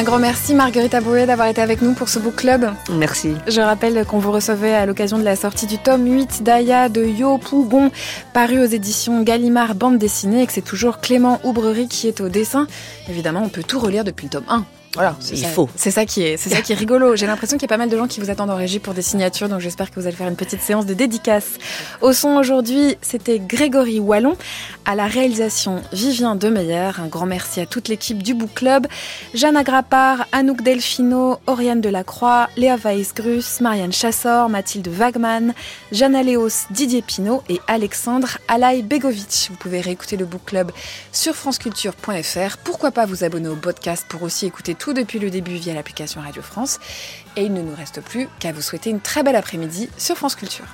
Un grand merci Marguerite Aboué d'avoir été avec nous pour ce book club. Merci. Je rappelle qu'on vous recevait à l'occasion de la sortie du tome 8 d'Aya de Yo Pougon, paru aux éditions Gallimard bande dessinée et que c'est toujours Clément Oubrerie qui est au dessin. Évidemment, on peut tout relire depuis le tome 1. Voilà, Il ça, faut. C'est ça qui est, c'est ça qui est rigolo. J'ai l'impression qu'il y a pas mal de gens qui vous attendent en régie pour des signatures, donc j'espère que vous allez faire une petite séance de dédicace. Au son aujourd'hui, c'était Grégory Wallon. À la réalisation, Vivien Demeyer. Un grand merci à toute l'équipe du Book Club. Jeanne Agrappard, Anouk Delfino, Oriane Delacroix, Léa Weisgrus, Marianne Chassor, Mathilde Wagman, Jeanne Aléos, Didier Pinault et Alexandre Alaï Begovic. Vous pouvez réécouter le Book Club sur franceculture.fr. Pourquoi pas vous abonner au podcast pour aussi écouter tout depuis le début via l'application Radio France. Et il ne nous reste plus qu'à vous souhaiter une très belle après-midi sur France Culture.